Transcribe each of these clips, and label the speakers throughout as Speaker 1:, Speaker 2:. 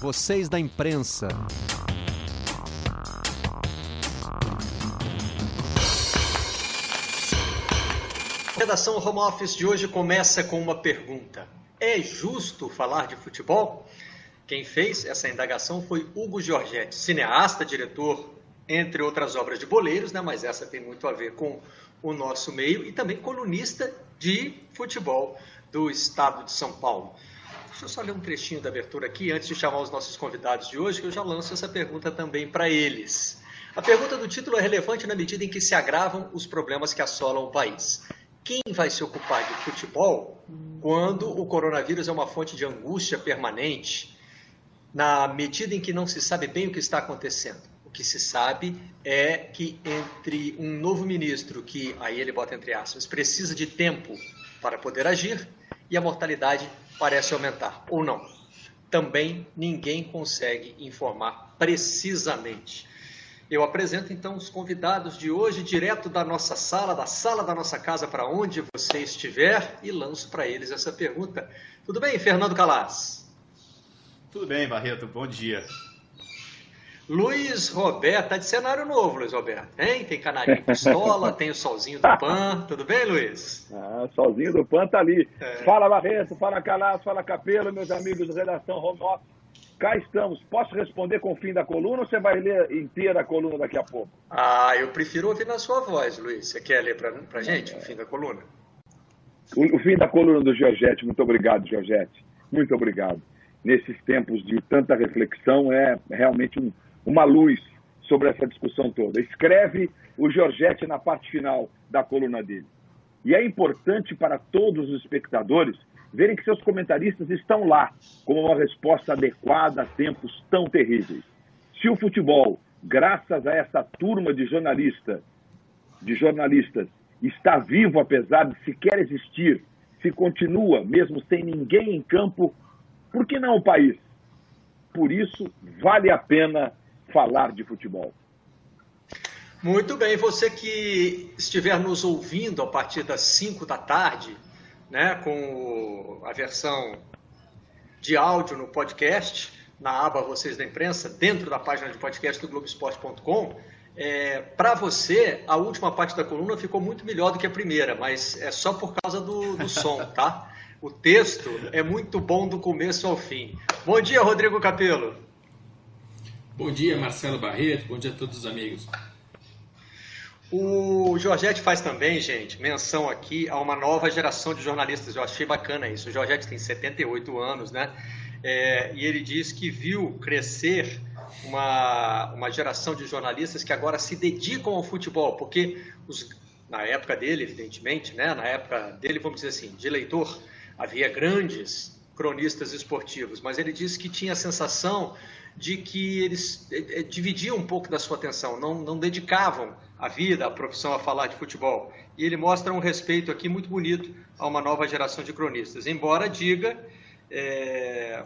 Speaker 1: vocês da imprensa.
Speaker 2: A redação Home Office de hoje começa com uma pergunta: É justo falar de futebol? Quem fez essa indagação foi Hugo Giorgetti, cineasta, diretor, entre outras obras de boleiros, né? mas essa tem muito a ver com o nosso meio, e também colunista de futebol do estado de São Paulo. Deixa eu só ler um trechinho da abertura aqui, antes de chamar os nossos convidados de hoje, que eu já lanço essa pergunta também para eles. A pergunta do título é relevante na medida em que se agravam os problemas que assolam o país. Quem vai se ocupar de futebol quando o coronavírus é uma fonte de angústia permanente, na medida em que não se sabe bem o que está acontecendo? O que se sabe é que entre um novo ministro, que aí ele bota entre aspas, precisa de tempo para poder agir, e a mortalidade parece aumentar, ou não. Também ninguém consegue informar precisamente. Eu apresento então os convidados de hoje, direto da nossa sala, da sala da nossa casa, para onde você estiver, e lanço para eles essa pergunta. Tudo bem, Fernando Calas?
Speaker 3: Tudo bem, Barreto, bom dia.
Speaker 2: Luiz Roberto, tá de cenário novo, Luiz Roberto, hein? Tem canarinho pistola, tem o solzinho do Pan, tudo bem, Luiz?
Speaker 4: Ah, solzinho do Pan tá ali. É. Fala Barreto, fala Calas, fala Capelo, meus amigos da redação Home Office. Cá estamos. Posso responder com o fim da coluna ou você vai ler inteira a coluna daqui a pouco?
Speaker 2: Ah, eu prefiro ouvir na sua voz, Luiz. Você quer ler pra, pra gente é. o fim da coluna?
Speaker 4: O, o fim da coluna do Giorgetti. Muito obrigado, Giorgetti. Muito obrigado. Nesses tempos de tanta reflexão, é realmente um uma luz sobre essa discussão toda. Escreve o Giorgetti na parte final da coluna dele. E é importante para todos os espectadores verem que seus comentaristas estão lá como uma resposta adequada a tempos tão terríveis. Se o futebol, graças a essa turma de jornalistas, de jornalistas, está vivo apesar de sequer existir, se continua mesmo sem ninguém em campo, por que não o país? Por isso, vale a pena falar de futebol.
Speaker 2: Muito bem, você que estiver nos ouvindo a partir das 5 da tarde, né, com a versão de áudio no podcast, na aba Vocês da Imprensa, dentro da página de podcast do Globoesporte.com, é, para você, a última parte da coluna ficou muito melhor do que a primeira, mas é só por causa do, do som, tá? O texto é muito bom do começo ao fim. Bom dia, Rodrigo Capello.
Speaker 5: Bom dia, Marcelo Barreto. Bom dia a todos os amigos.
Speaker 2: O Jorgette faz também, gente, menção aqui a uma nova geração de jornalistas. Eu achei bacana isso. O Jorgette tem 78 anos, né? É, e ele diz que viu crescer uma, uma geração de jornalistas que agora se dedicam ao futebol, porque os, na época dele, evidentemente, né? Na época dele, vamos dizer assim, de leitor, havia grandes cronistas esportivos, mas ele disse que tinha a sensação de que eles é, é, dividiam um pouco da sua atenção, não, não dedicavam a vida, a profissão a falar de futebol. E ele mostra um respeito aqui muito bonito a uma nova geração de cronistas, embora diga é,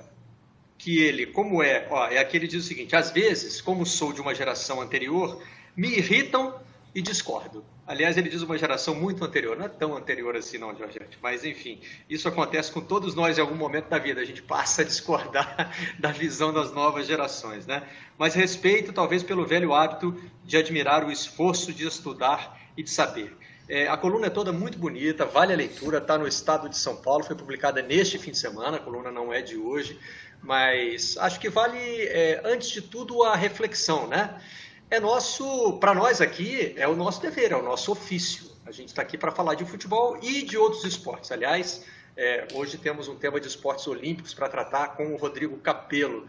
Speaker 2: que ele, como é, ó, é aquele diz o seguinte: às vezes, como sou de uma geração anterior, me irritam e discordo. Aliás, ele diz uma geração muito anterior, não é tão anterior assim não, Georgette, mas enfim, isso acontece com todos nós em algum momento da vida, a gente passa a discordar da visão das novas gerações, né? Mas respeito talvez pelo velho hábito de admirar o esforço de estudar e de saber. É, a coluna é toda muito bonita, vale a leitura, está no estado de São Paulo, foi publicada neste fim de semana, a coluna não é de hoje, mas acho que vale, é, antes de tudo, a reflexão, né? É nosso, para nós aqui, é o nosso dever, é o nosso ofício. A gente está aqui para falar de futebol e de outros esportes. Aliás, é, hoje temos um tema de esportes olímpicos para tratar com o Rodrigo Capello.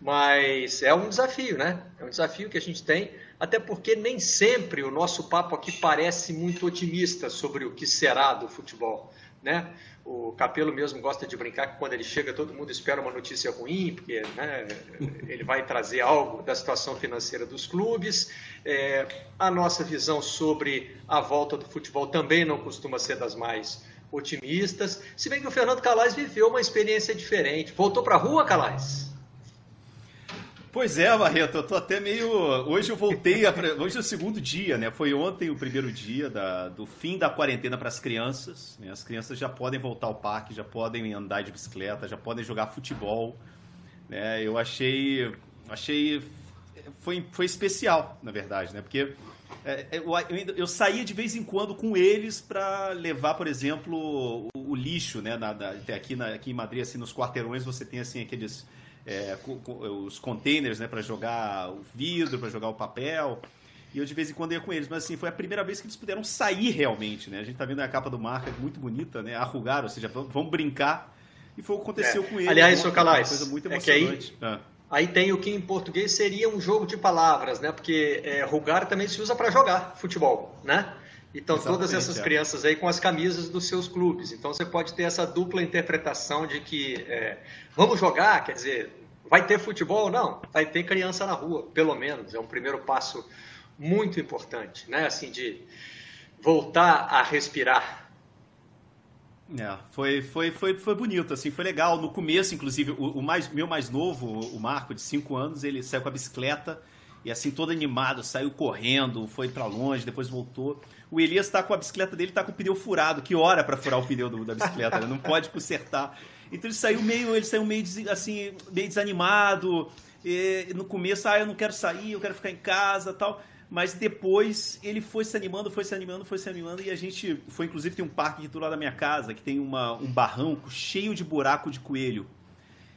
Speaker 2: Mas é um desafio, né? É um desafio que a gente tem, até porque nem sempre o nosso papo aqui parece muito otimista sobre o que será do futebol, né? O Capelo mesmo gosta de brincar que quando ele chega todo mundo espera uma notícia ruim, porque né, ele vai trazer algo da situação financeira dos clubes. É, a nossa visão sobre a volta do futebol também não costuma ser das mais otimistas, se bem que o Fernando Calais viveu uma experiência diferente. Voltou para a rua, Calais?
Speaker 3: Pois é, Barreto, eu tô até meio. Hoje eu voltei. A... Hoje é o segundo dia, né? Foi ontem o primeiro dia da... do fim da quarentena para as crianças. Né? As crianças já podem voltar ao parque, já podem andar de bicicleta, já podem jogar futebol. né? Eu achei, achei foi, foi especial, na verdade, né? Porque é, é, eu, saía de vez em quando com eles para levar, por exemplo, o, lixo, né? Na, aqui, na, aqui em Madrid, assim, nos quarteirões, você tem assim aqueles é, os containers, né? Para jogar o vidro, para jogar o papel. E eu de vez em quando ia com eles, mas assim, foi a primeira vez que eles puderam sair realmente, né? A gente tá vendo a capa do marca, é muito bonita, né? Arrugar, ou seja, vão, brincar. E foi o que aconteceu
Speaker 2: é.
Speaker 3: com eles.
Speaker 2: Aliás, né? Calais, coisa
Speaker 3: muito emocionante.
Speaker 2: É que aí, ah. aí tem o que em português seria um jogo de palavras, né? Porque é, rugar também se usa para jogar futebol, né? Então, Exatamente, todas essas é. crianças aí com as camisas dos seus clubes. Então, você pode ter essa dupla interpretação de que é, vamos jogar, quer dizer, vai ter futebol? Não, vai ter criança na rua, pelo menos. É um primeiro passo muito importante, né? Assim, de voltar a respirar.
Speaker 3: É, foi, foi, foi, foi bonito, assim, foi legal. No começo, inclusive, o, o mais, meu mais novo, o Marco, de 5 anos, ele saiu com a bicicleta e assim, todo animado, saiu correndo, foi para longe, depois voltou. O Elias tá com a bicicleta dele, tá com o pneu furado, que hora para furar o pneu do, da bicicleta, né? não pode consertar. Então ele saiu meio, ele saiu meio assim, meio desanimado. no começo, ah, eu não quero sair, eu quero ficar em casa, tal mas depois ele foi se animando, foi se animando, foi se animando e a gente foi inclusive tem um parque aqui do lado da minha casa que tem uma, um barranco cheio de buraco de coelho.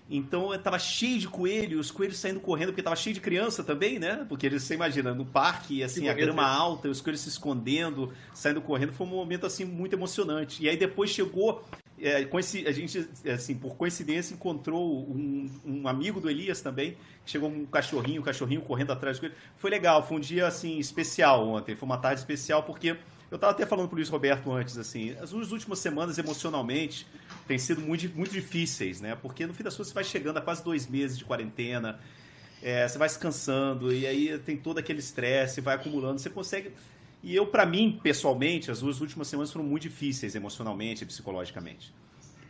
Speaker 3: Então estava cheio de coelhos, os coelhos saindo correndo, porque estava cheio de criança também, né? Porque eles, você imagina, no parque, assim, a grama alta, os coelhos se escondendo, saindo correndo, foi um momento assim muito emocionante. E aí depois chegou é, a gente, assim, por coincidência, encontrou um, um, amigo do Elias também, chegou um cachorrinho, um cachorrinho correndo atrás dele. Foi legal, foi um dia, assim, especial ontem, foi uma tarde especial, porque eu estava até falando para o Luiz Roberto antes, assim, as últimas semanas, emocionalmente, têm sido muito, muito difíceis, né? Porque, no fim das contas, você vai chegando a quase dois meses de quarentena, é, você vai se cansando, e aí tem todo aquele estresse, vai acumulando, você consegue e eu, para mim, pessoalmente, as duas últimas semanas foram muito difíceis emocionalmente e psicologicamente.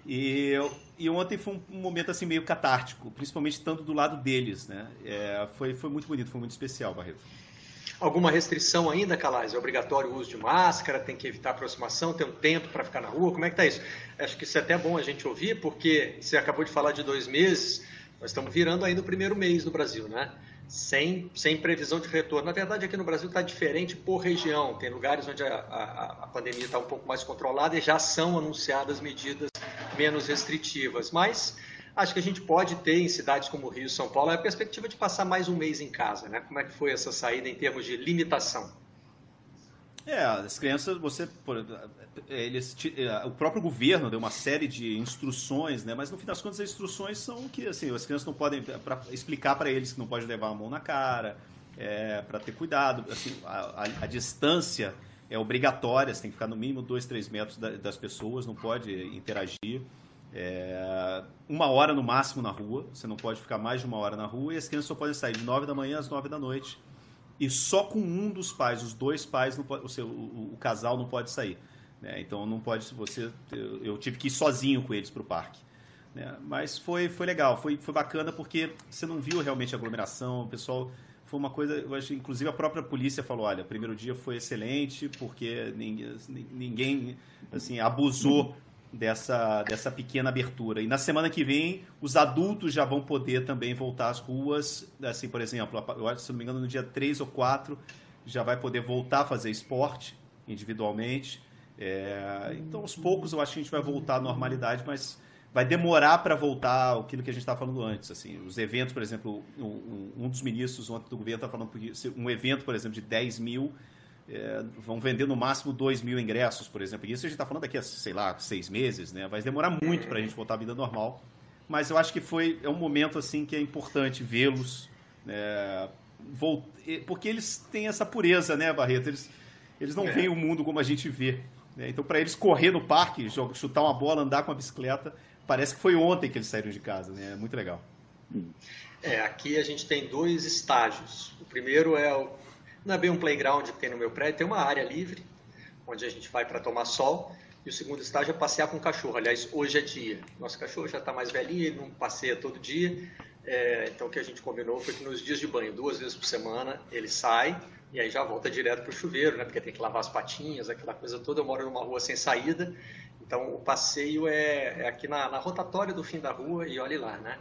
Speaker 3: E, eu, e ontem foi um, momento assim meio catártico, principalmente estando do lado deles, né? É, foi, foi muito bonito, foi muito especial, Barreto.
Speaker 2: Alguma restrição ainda, Calais? É obrigatório o uso de máscara? Tem que evitar aproximação? Tem um tempo para ficar na rua? Como é que tá isso? Acho que isso é até bom a gente ouvir, porque você acabou de falar de dois meses, nós estamos virando ainda o primeiro mês no Brasil, né? sem, sem previsão de retorno. Na verdade, aqui no Brasil está diferente por região. Tem lugares onde a, a, a pandemia está um pouco mais controlada e já são anunciadas medidas menos restritivas. Mas acho que a gente pode ter em cidades como Rio e São Paulo a perspectiva de passar mais um mês em casa. Né? Como é que foi essa saída em termos de limitação?
Speaker 3: É, as crianças, você, eles, é, o próprio governo deu uma série de instruções, né? Mas no fim das contas as instruções são que assim, as crianças não podem pra explicar para eles que não pode levar a mão na cara, é, para ter cuidado, assim, a, a, a, distância é obrigatória, você tem que ficar no mínimo 2, 3 metros da, das pessoas, não pode interagir. É, uma hora no máximo na rua, você não pode ficar mais de uma hora na rua e as crianças só podem sair de 9 da manhã às 9 da noite e só com um dos pais, os dois pais, pode, o, o, o casal não pode sair. Né? Então não pode você. Eu, eu, tive que ir sozinho com eles para o parque. Né? Mas foi, foi legal, foi, foi bacana porque você não viu realmente aglomeração, o pessoal. Foi uma coisa, eu acho, inclusive a própria polícia falou, olha, o primeiro dia foi excelente porque ninguém, ninguém assim, abusou dessa, dessa pequena abertura. E na semana que vem, os adultos já vão poder também voltar às ruas. Assim, por exemplo, se não me engano, no dia 3 ou 4 já vai poder voltar a fazer esporte individualmente. É, então, aos poucos, eu acho que a gente vai voltar à normalidade, mas vai demorar para voltar aquilo que a gente estava falando antes. Assim, os eventos, por exemplo, um, um dos ministros ontem do governo está falando que um evento, por exemplo, de 10 mil é, vão vender no máximo 2 mil ingressos, por exemplo. E isso a gente está falando daqui a, sei lá, seis meses, né? Vai demorar muito para a gente voltar à vida normal. Mas eu acho que foi é um momento assim que é importante vê-los, né? porque eles têm essa pureza, né, Barreto? Eles, eles não é. veem o mundo como a gente vê. Né? Então, para eles correr no parque, chutar uma bola, andar com a bicicleta, parece que foi ontem que eles saíram de casa, né? É muito legal.
Speaker 2: É, aqui a gente tem dois estágios. O primeiro é o não é bem um playground que tem no meu prédio, tem uma área livre, onde a gente vai para tomar sol. E o segundo estágio é passear com o cachorro. Aliás, hoje é dia. Nosso cachorro já está mais velhinho, ele não passeia todo dia. É, então, o que a gente combinou foi que nos dias de banho, duas vezes por semana, ele sai e aí já volta direto para o chuveiro, né? Porque tem que lavar as patinhas, aquela coisa toda. Eu moro numa rua sem saída, então o passeio é, é aqui na, na, rotatória do fim da rua e olhe lá, né?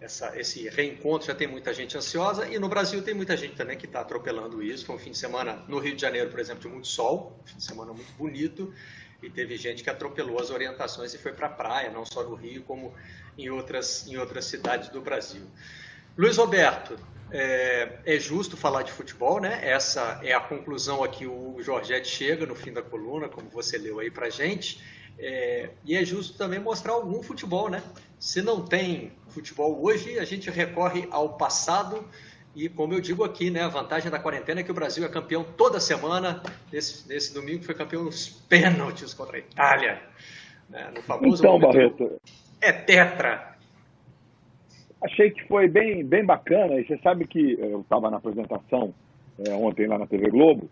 Speaker 2: Essa, esse reencontro já tem muita gente ansiosa e no Brasil tem muita gente também que está atropelando isso. Foi um fim de semana no Rio de Janeiro, por exemplo, de muito sol, um fim de semana muito bonito e teve gente que atropelou as orientações e foi para a praia, não só no Rio, como em outras, em outras cidades do Brasil. Luiz Roberto, é, é, justo falar de futebol, né? Essa é a conclusão a que o Jorgette chega no fim da coluna, como você leu aí para gente. É, e é justo também mostrar algum futebol, né? Se não tem futebol hoje, a gente recorre ao passado e, como eu digo aqui, né, a vantagem da quarentena é que o Brasil é campeão toda semana. Nesse, nesse domingo foi campeão nos pênaltis contra a Itália. Né, no famoso
Speaker 4: então, Barreto.
Speaker 2: É tetra.
Speaker 4: Achei que foi bem, bem bacana. E você sabe que eu estava na apresentação é, ontem lá na TV Globo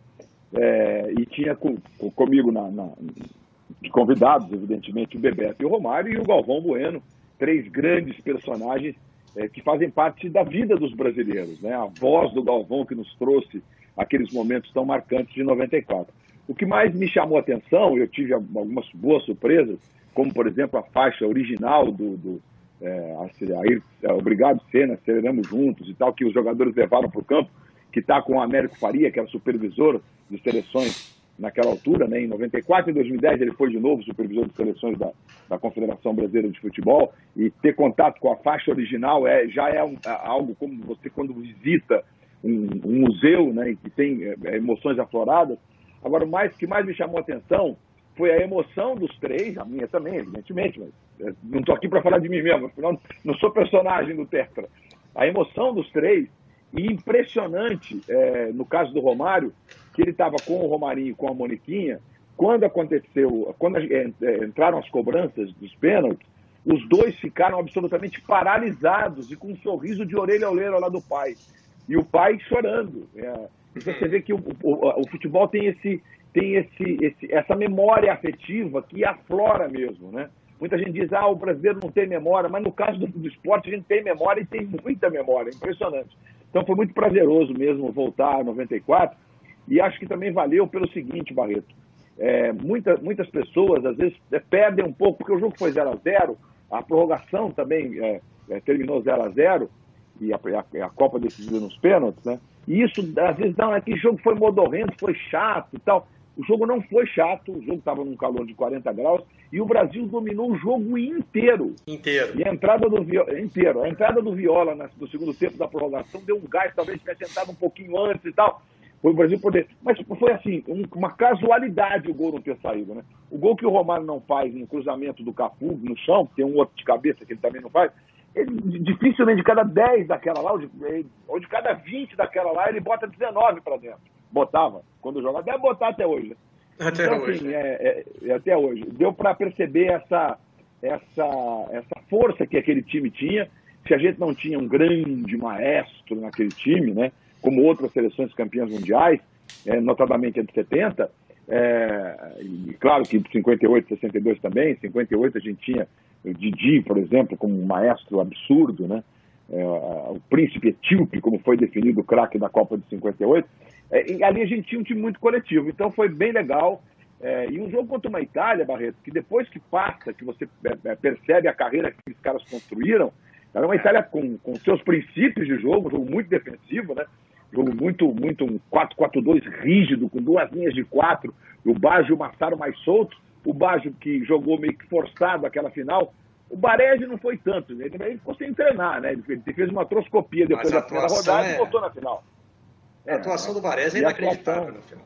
Speaker 4: é, e tinha com, comigo na, na, de convidados, evidentemente, o Bebeto e o Romário e o Galvão Bueno, três grandes personagens é, que fazem parte da vida dos brasileiros, né? A voz do Galvão que nos trouxe aqueles momentos tão marcantes de 94. O que mais me chamou a atenção, eu tive algumas boas surpresas, como por exemplo a faixa original do, do é, a, a, Obrigado Senna, Aceleramos Juntos e tal, que os jogadores levaram para o campo, que está com o Américo Faria, que era supervisor de seleções naquela altura, né, em 94 e 2010 ele foi de novo supervisor de seleções da, da Confederação Brasileira de Futebol e ter contato com a faixa original é já é um, algo como você quando visita um, um museu, né, que tem é, emoções afloradas. Agora o mais que mais me chamou a atenção foi a emoção dos três, a minha também, evidentemente, mas é, não estou aqui para falar de mim mesmo, afinal não sou personagem do Tetra. A emoção dos três e impressionante, é, no caso do Romário, que ele estava com o Romarinho com a Moniquinha, quando aconteceu, quando é, é, entraram as cobranças dos pênaltis, os dois ficaram absolutamente paralisados e com um sorriso de orelha a orelha lá do pai. E o pai chorando. É, você vê que o, o, o, futebol tem, esse, tem esse, esse, essa memória afetiva que aflora mesmo, né? Muita gente diz, ah, o brasileiro não tem memória, mas no caso do, do esporte a gente tem memória e tem muita memória, impressionante. Então foi muito prazeroso mesmo voltar a 94 e acho que também valeu pelo seguinte, Barreto. É, muita, muitas pessoas, às vezes, é, perdem um pouco, porque o jogo foi 0 a 0 a prorrogação também é, é terminou 0 a 0 e a, a, a, Copa decidida nos pênaltis, né? E isso, às vezes, não, é que jogo foi modorrento, foi chato e tal. O jogo não foi chato, o jogo estava num calor de 40 graus e o Brasil dominou o jogo inteiro.
Speaker 2: Inteiro.
Speaker 4: E a entrada do Viola, inteiro. A entrada do Viola no segundo tempo da prorrogação deu um gás, talvez tivesse entrado um pouquinho antes e tal. Foi o Brasil poder. Mas foi assim, uma casualidade o gol não ter saído, né? O gol que o Romário não faz em cruzamento do Cafu no chão, tem um outro de cabeça que ele também não faz, ele, dificilmente de cada 10 daquela lá, ou de, ou de cada 20 daquela lá, ele bota 19 para dentro. Botava, quando joga, deve botar até hoje.
Speaker 2: Até então, hoje. Assim,
Speaker 4: é, é, é, até hoje. Deu para perceber essa, essa, essa força que aquele time tinha. Se a gente não tinha um grande maestro naquele time, né? como outras seleções campeãs mundiais, é, notadamente a de 70, é, e claro que 58, 62 também, 58 a gente tinha o Didi, por exemplo, como um maestro absurdo, né? É, o príncipe etíope, como foi definido o craque da Copa de 58, é, e ali a gente tinha um time muito coletivo, então foi bem legal. É, e um jogo contra uma Itália, Barreto, que depois que passa, que você é, é, percebe a carreira que os caras construíram, era uma Itália com, com seus princípios de jogo, um jogo muito defensivo, né? Jogo muito, muito um 4-4-2 rígido, com duas linhas de quatro. O Baggio e o Massaro mais soltos. O Baggio que jogou meio que forçado aquela final. O Baresi não foi tanto, né? ele ficou sem treinar, né? Ele fez uma troscopia depois da primeira rodada é... e voltou na final.
Speaker 2: É, a atuação do Baresi é inacreditável no final.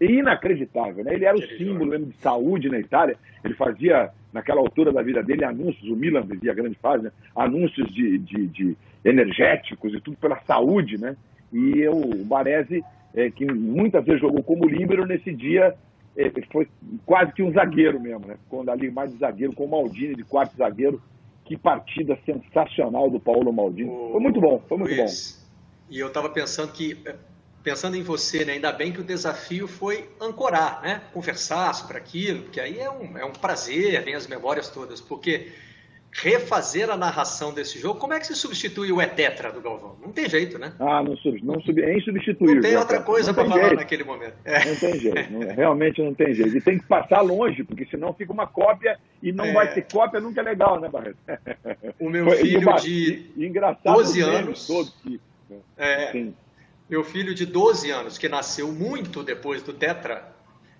Speaker 4: Inacreditável, né? Ele era o símbolo mesmo de saúde na Itália. Ele fazia, naquela altura da vida dele, anúncios. O Milan vivia a grande fase, né? Anúncios de, de, de energéticos e tudo pela saúde, né? E o Baresi, é, que muitas vezes jogou como líbero, nesse dia é, foi quase que um zagueiro mesmo, né? Ficou ali mais de zagueiro, com o Maldini de quarto zagueiro. Que partida sensacional do Paulo Maldini. O... Foi muito bom, foi muito Luiz, bom.
Speaker 2: E eu estava pensando que, pensando em você, né? ainda bem que o desafio foi ancorar, né? Conversar sobre aquilo, porque aí é um, é um prazer, vem as memórias todas, porque refazer a narração desse jogo. Como é que se substitui o Etetra do Galvão? Não tem jeito, né?
Speaker 4: Ah, não, não sub, é insubstituível.
Speaker 2: Não tem outra coisa para falar jeito. naquele momento.
Speaker 4: É. Não tem jeito, não, realmente não tem jeito. E tem que passar longe, porque senão fica uma cópia e não é. vai ter cópia, nunca é legal, né, Barreto?
Speaker 2: O meu filho de e, engraçado, 12 anos. Todos que,
Speaker 4: né? é,
Speaker 2: meu filho de 12 anos, que nasceu muito depois do Tetra,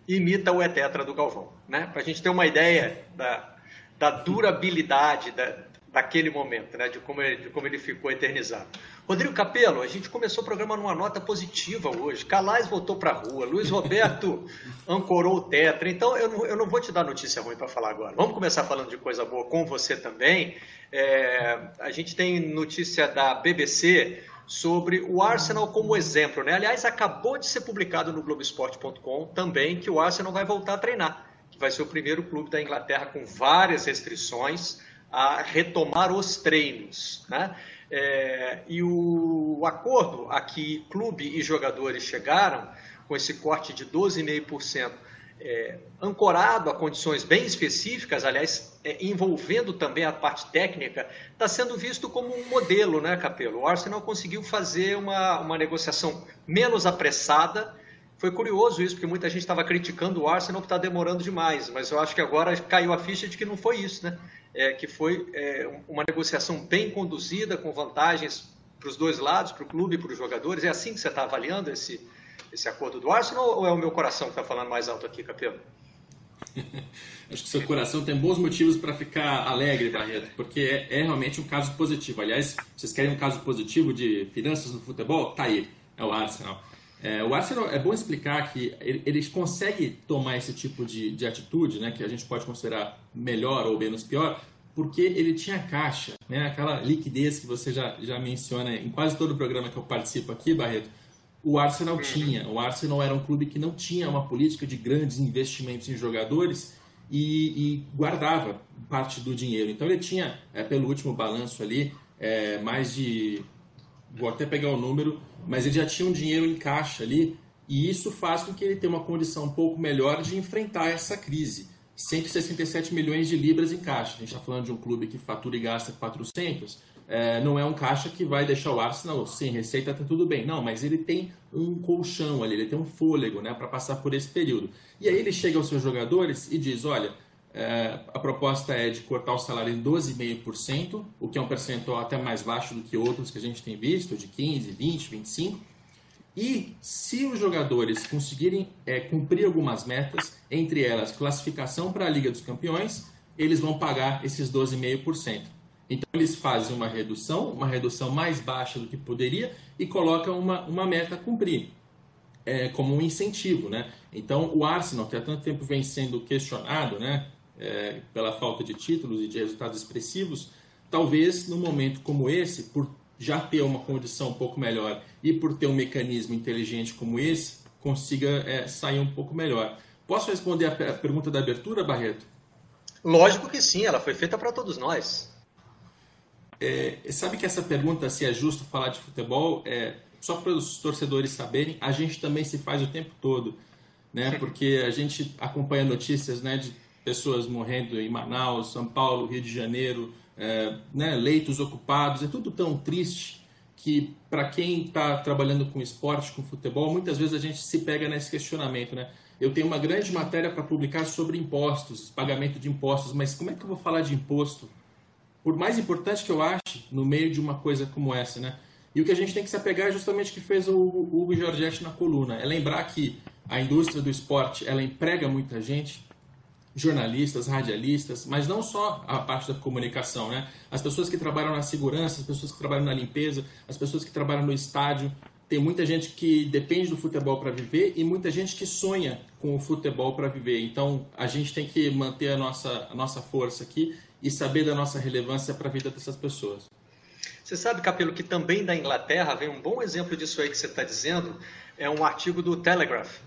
Speaker 2: imita o Etetra do Galvão. Né? Para a gente ter uma ideia da, da durabilidade da, daquele momento, né? de, como ele, de como ele ficou eternizado. Rodrigo Capello, a gente começou o programa numa nota positiva hoje. Calais voltou para a rua, Luiz Roberto ancorou o Tetra. Então, eu não, eu não vou te dar notícia ruim para falar agora. Vamos começar falando de coisa boa com você também. É, a gente tem notícia da BBC sobre o Arsenal como exemplo. Né? Aliás, acabou de ser publicado no Globoesporte.com também que o Arsenal vai voltar a treinar, que vai ser o primeiro clube da Inglaterra com várias restrições a retomar os treinos. Né? É, e o acordo a que clube e jogadores chegaram, com esse corte de 12,5%, é, ancorado a condições bem específicas, aliás, é, envolvendo também a parte técnica, está sendo visto como um modelo, né, Capelo? O Arsenal conseguiu fazer uma, uma negociação menos apressada. Foi curioso isso, porque muita gente estava criticando o Arsenal que está demorando demais, mas eu acho que agora caiu a ficha de que não foi isso, né? É, que foi é, uma negociação bem conduzida, com vantagens para os dois lados, para o clube e para os jogadores. É assim que você está avaliando esse, esse acordo do Arsenal ou é o meu coração que está falando mais alto aqui, Capelo?
Speaker 5: Acho que seu coração tem bons motivos para ficar alegre, Barreto, porque é, é, realmente um caso positivo. Aliás, vocês querem um caso positivo de finanças no futebol? Tá aí, é o Arsenal. É, o Arsenal é bom explicar que ele, ele consegue tomar esse tipo de, de atitude, né, que a gente pode considerar melhor ou menos pior, porque ele tinha caixa, né, aquela liquidez que você já, já menciona em quase todo o programa que eu participo aqui, Barreto o Arsenal tinha. O Arsenal era um clube que não tinha uma política de grandes investimentos em jogadores e, e guardava parte do dinheiro. Então ele tinha, é, pelo último balanço ali, é, mais de. Vou até pegar o número, mas ele já tinha um dinheiro em caixa ali e isso faz com que ele tenha uma condição um pouco melhor de enfrentar essa crise. 167 milhões de libras em caixa. A gente está falando de um clube que fatura e gasta 400 é, não é um caixa que vai deixar o Arsenal sem receita, tá tudo bem. Não, mas ele tem um colchão ali, ele tem um fôlego né, para passar por esse período. E aí ele chega aos seus jogadores e diz: olha, é, a proposta é de cortar o salário em 12,5%, o que é um percentual até mais baixo do que outros que a gente tem visto, de 15, 20, 25%. E se os jogadores conseguirem é, cumprir algumas metas, entre elas classificação para a Liga dos Campeões, eles vão pagar esses 12,5%. Então eles fazem uma redução, uma redução mais baixa do que poderia e colocam uma, uma meta a cumprir. É, como um incentivo, né? Então o Arsenal, que há tanto tempo vem sendo questionado, né, é, pela falta de títulos e de resultados expressivos, talvez num momento como esse, por já ter uma condição um pouco melhor e por ter um mecanismo inteligente como esse, consiga é, sair um pouco melhor. Posso responder a pergunta da abertura, Barreto?
Speaker 2: Lógico que sim, ela foi feita para todos nós.
Speaker 5: É, sabe que essa pergunta, se é justo falar de futebol, é, só para os torcedores saberem, a gente também se faz o tempo todo, né? Porque a gente acompanha notícias, né, de pessoas morrendo em Manaus, São Paulo, Rio de Janeiro, é, né, leitos ocupados, é tudo tão triste que para quem está trabalhando com esporte, com futebol, muitas vezes a gente se pega nesse questionamento, né? Eu tenho uma grande matéria para publicar sobre impostos, pagamento de impostos, mas como é que eu vou falar de imposto por mais importante que eu ache, no meio de uma coisa como essa, né? E o que a gente tem que se apegar é justamente o que fez o Hugo Giorgetti na coluna, é lembrar que a indústria do esporte, ela emprega muita gente, jornalistas, radialistas, mas não só a parte da comunicação, né? As pessoas que trabalham na segurança, as pessoas que trabalham na limpeza, as pessoas que trabalham no estádio, tem muita gente que depende do futebol para viver e muita gente que sonha com o futebol para viver. Então, a gente tem que manter a nossa, a nossa força aqui e saber da nossa relevância para a vida dessas pessoas.
Speaker 2: Você sabe, Capelo, que também da Inglaterra vem um bom exemplo disso aí que você está dizendo, é um artigo do Telegraph,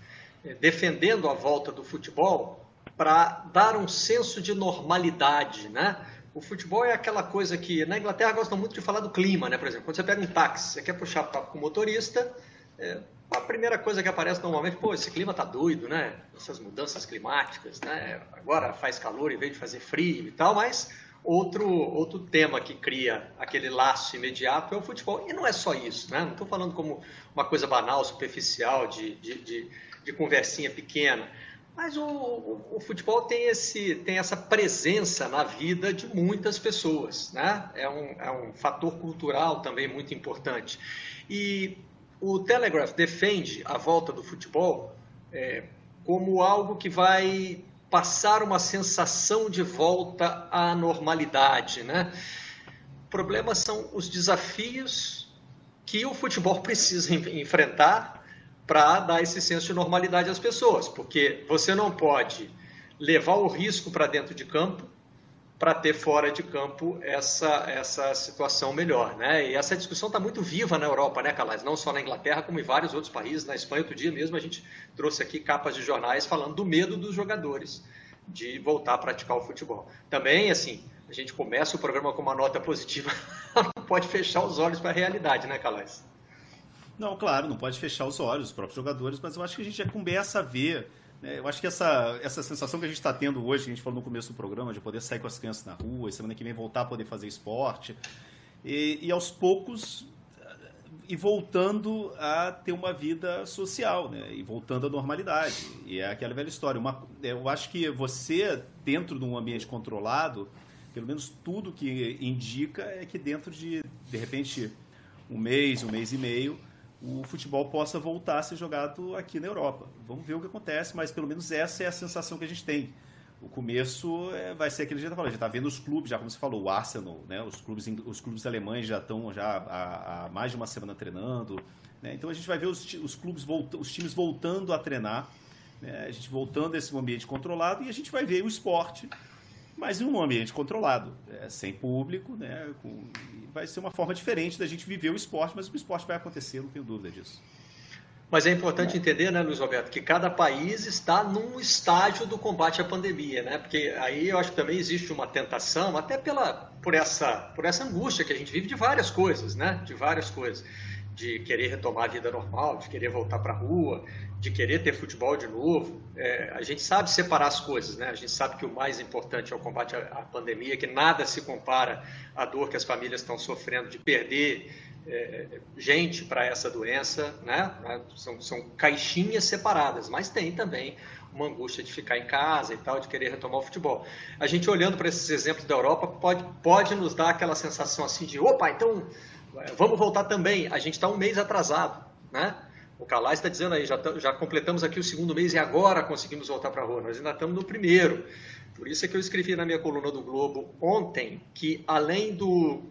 Speaker 2: eh, defendendo a volta do futebol para dar um senso de normalidade, né? O futebol é aquela coisa que na Inglaterra gostam muito de falar do clima, né? Por exemplo, quando você pega um táxi, você quer puxar papo com o motorista, é, a primeira coisa que aparece normalmente, pô, esse clima tá doido, né? Essas mudanças climáticas, né? Agora faz calor em vez de fazer frio e tal, mas Outro, outro tema que cria aquele laço imediato é o futebol. E não é só isso, né? Não estou falando como uma coisa banal, superficial, de, de, de, de conversinha pequena. Mas o, o, o, futebol tem, esse, tem essa presença na vida de muitas pessoas, né? É um, é um fator cultural também muito importante. E o Telegraph defende a volta do futebol é, como algo que vai passar uma sensação de volta à normalidade, né? O problema são os desafios que o futebol precisa enfrentar para dar esse senso de normalidade às pessoas, porque você não pode levar o risco para dentro de campo para ter fora de campo essa, essa situação melhor. Né? E essa discussão está muito viva na Europa, né, Calais? Não só na Inglaterra, como em vários outros países. Na Espanha, outro dia mesmo, a gente trouxe aqui capas de jornais falando do medo dos jogadores de voltar a praticar o futebol. Também, assim, a gente começa o programa com uma nota positiva, não pode fechar os olhos para a realidade, né, Calais?
Speaker 3: Não, claro, não pode fechar os olhos, os próprios jogadores, mas eu acho que a gente já começa a ver é, eu acho que essa, essa sensação que a gente está tendo hoje, que a gente falou no começo do programa, de poder sair com as crianças na rua, e semana que vem voltar a poder fazer esporte, e, e aos poucos e voltando a ter uma vida social, né? E voltando à normalidade. E é aquela velha história. Uma, eu acho que você, dentro de um ambiente controlado, pelo menos tudo que indica é que dentro de, de repente, um mês, um mês e meio, o futebol possa voltar a ser jogado aqui na Europa. Vamos ver o que acontece, mas pelo menos essa é a sensação que a gente tem. O começo é, vai ser aquele que a gente está vendo os clubes, já como você falou, o Arsenal, né? os, clubes, os clubes alemães já estão já há, há, mais de uma semana treinando. Né? Então a gente vai ver os, os clubes, os times voltando a treinar, né? a gente voltando a esse ambiente controlado e a gente vai ver o esporte, mas em um ambiente controlado, é, sem público, né? Com, vai ser uma forma diferente da gente viver o esporte, mas o esporte vai acontecer, não tenho dúvida disso.
Speaker 2: Mas é importante entender, né, Luiz Roberto, que cada país está num estágio do combate à pandemia, né? Porque aí eu acho que também existe uma tentação, até pela, por, essa, por essa angústia que a gente vive de várias coisas, né? De várias coisas. De querer retomar a vida normal, de querer voltar para a rua, de querer ter futebol de novo. É, a gente sabe separar as coisas, né? A gente sabe que o mais importante é o combate à, pandemia, que nada se compara à dor que as famílias estão sofrendo de perder é, gente para essa doença, né? São, são caixinhas separadas, mas tem também uma angústia de ficar em casa e tal, de querer retomar o futebol. A gente olhando para esses exemplos da Europa pode, pode nos dar aquela sensação assim de, opa, então vamos voltar também. A gente está um mês atrasado, né? O Calais está dizendo aí, já, já completamos aqui o segundo mês e agora conseguimos voltar para a rua. Nós ainda estamos no primeiro. Por isso é que eu escrevi na minha coluna do Globo ontem que, além do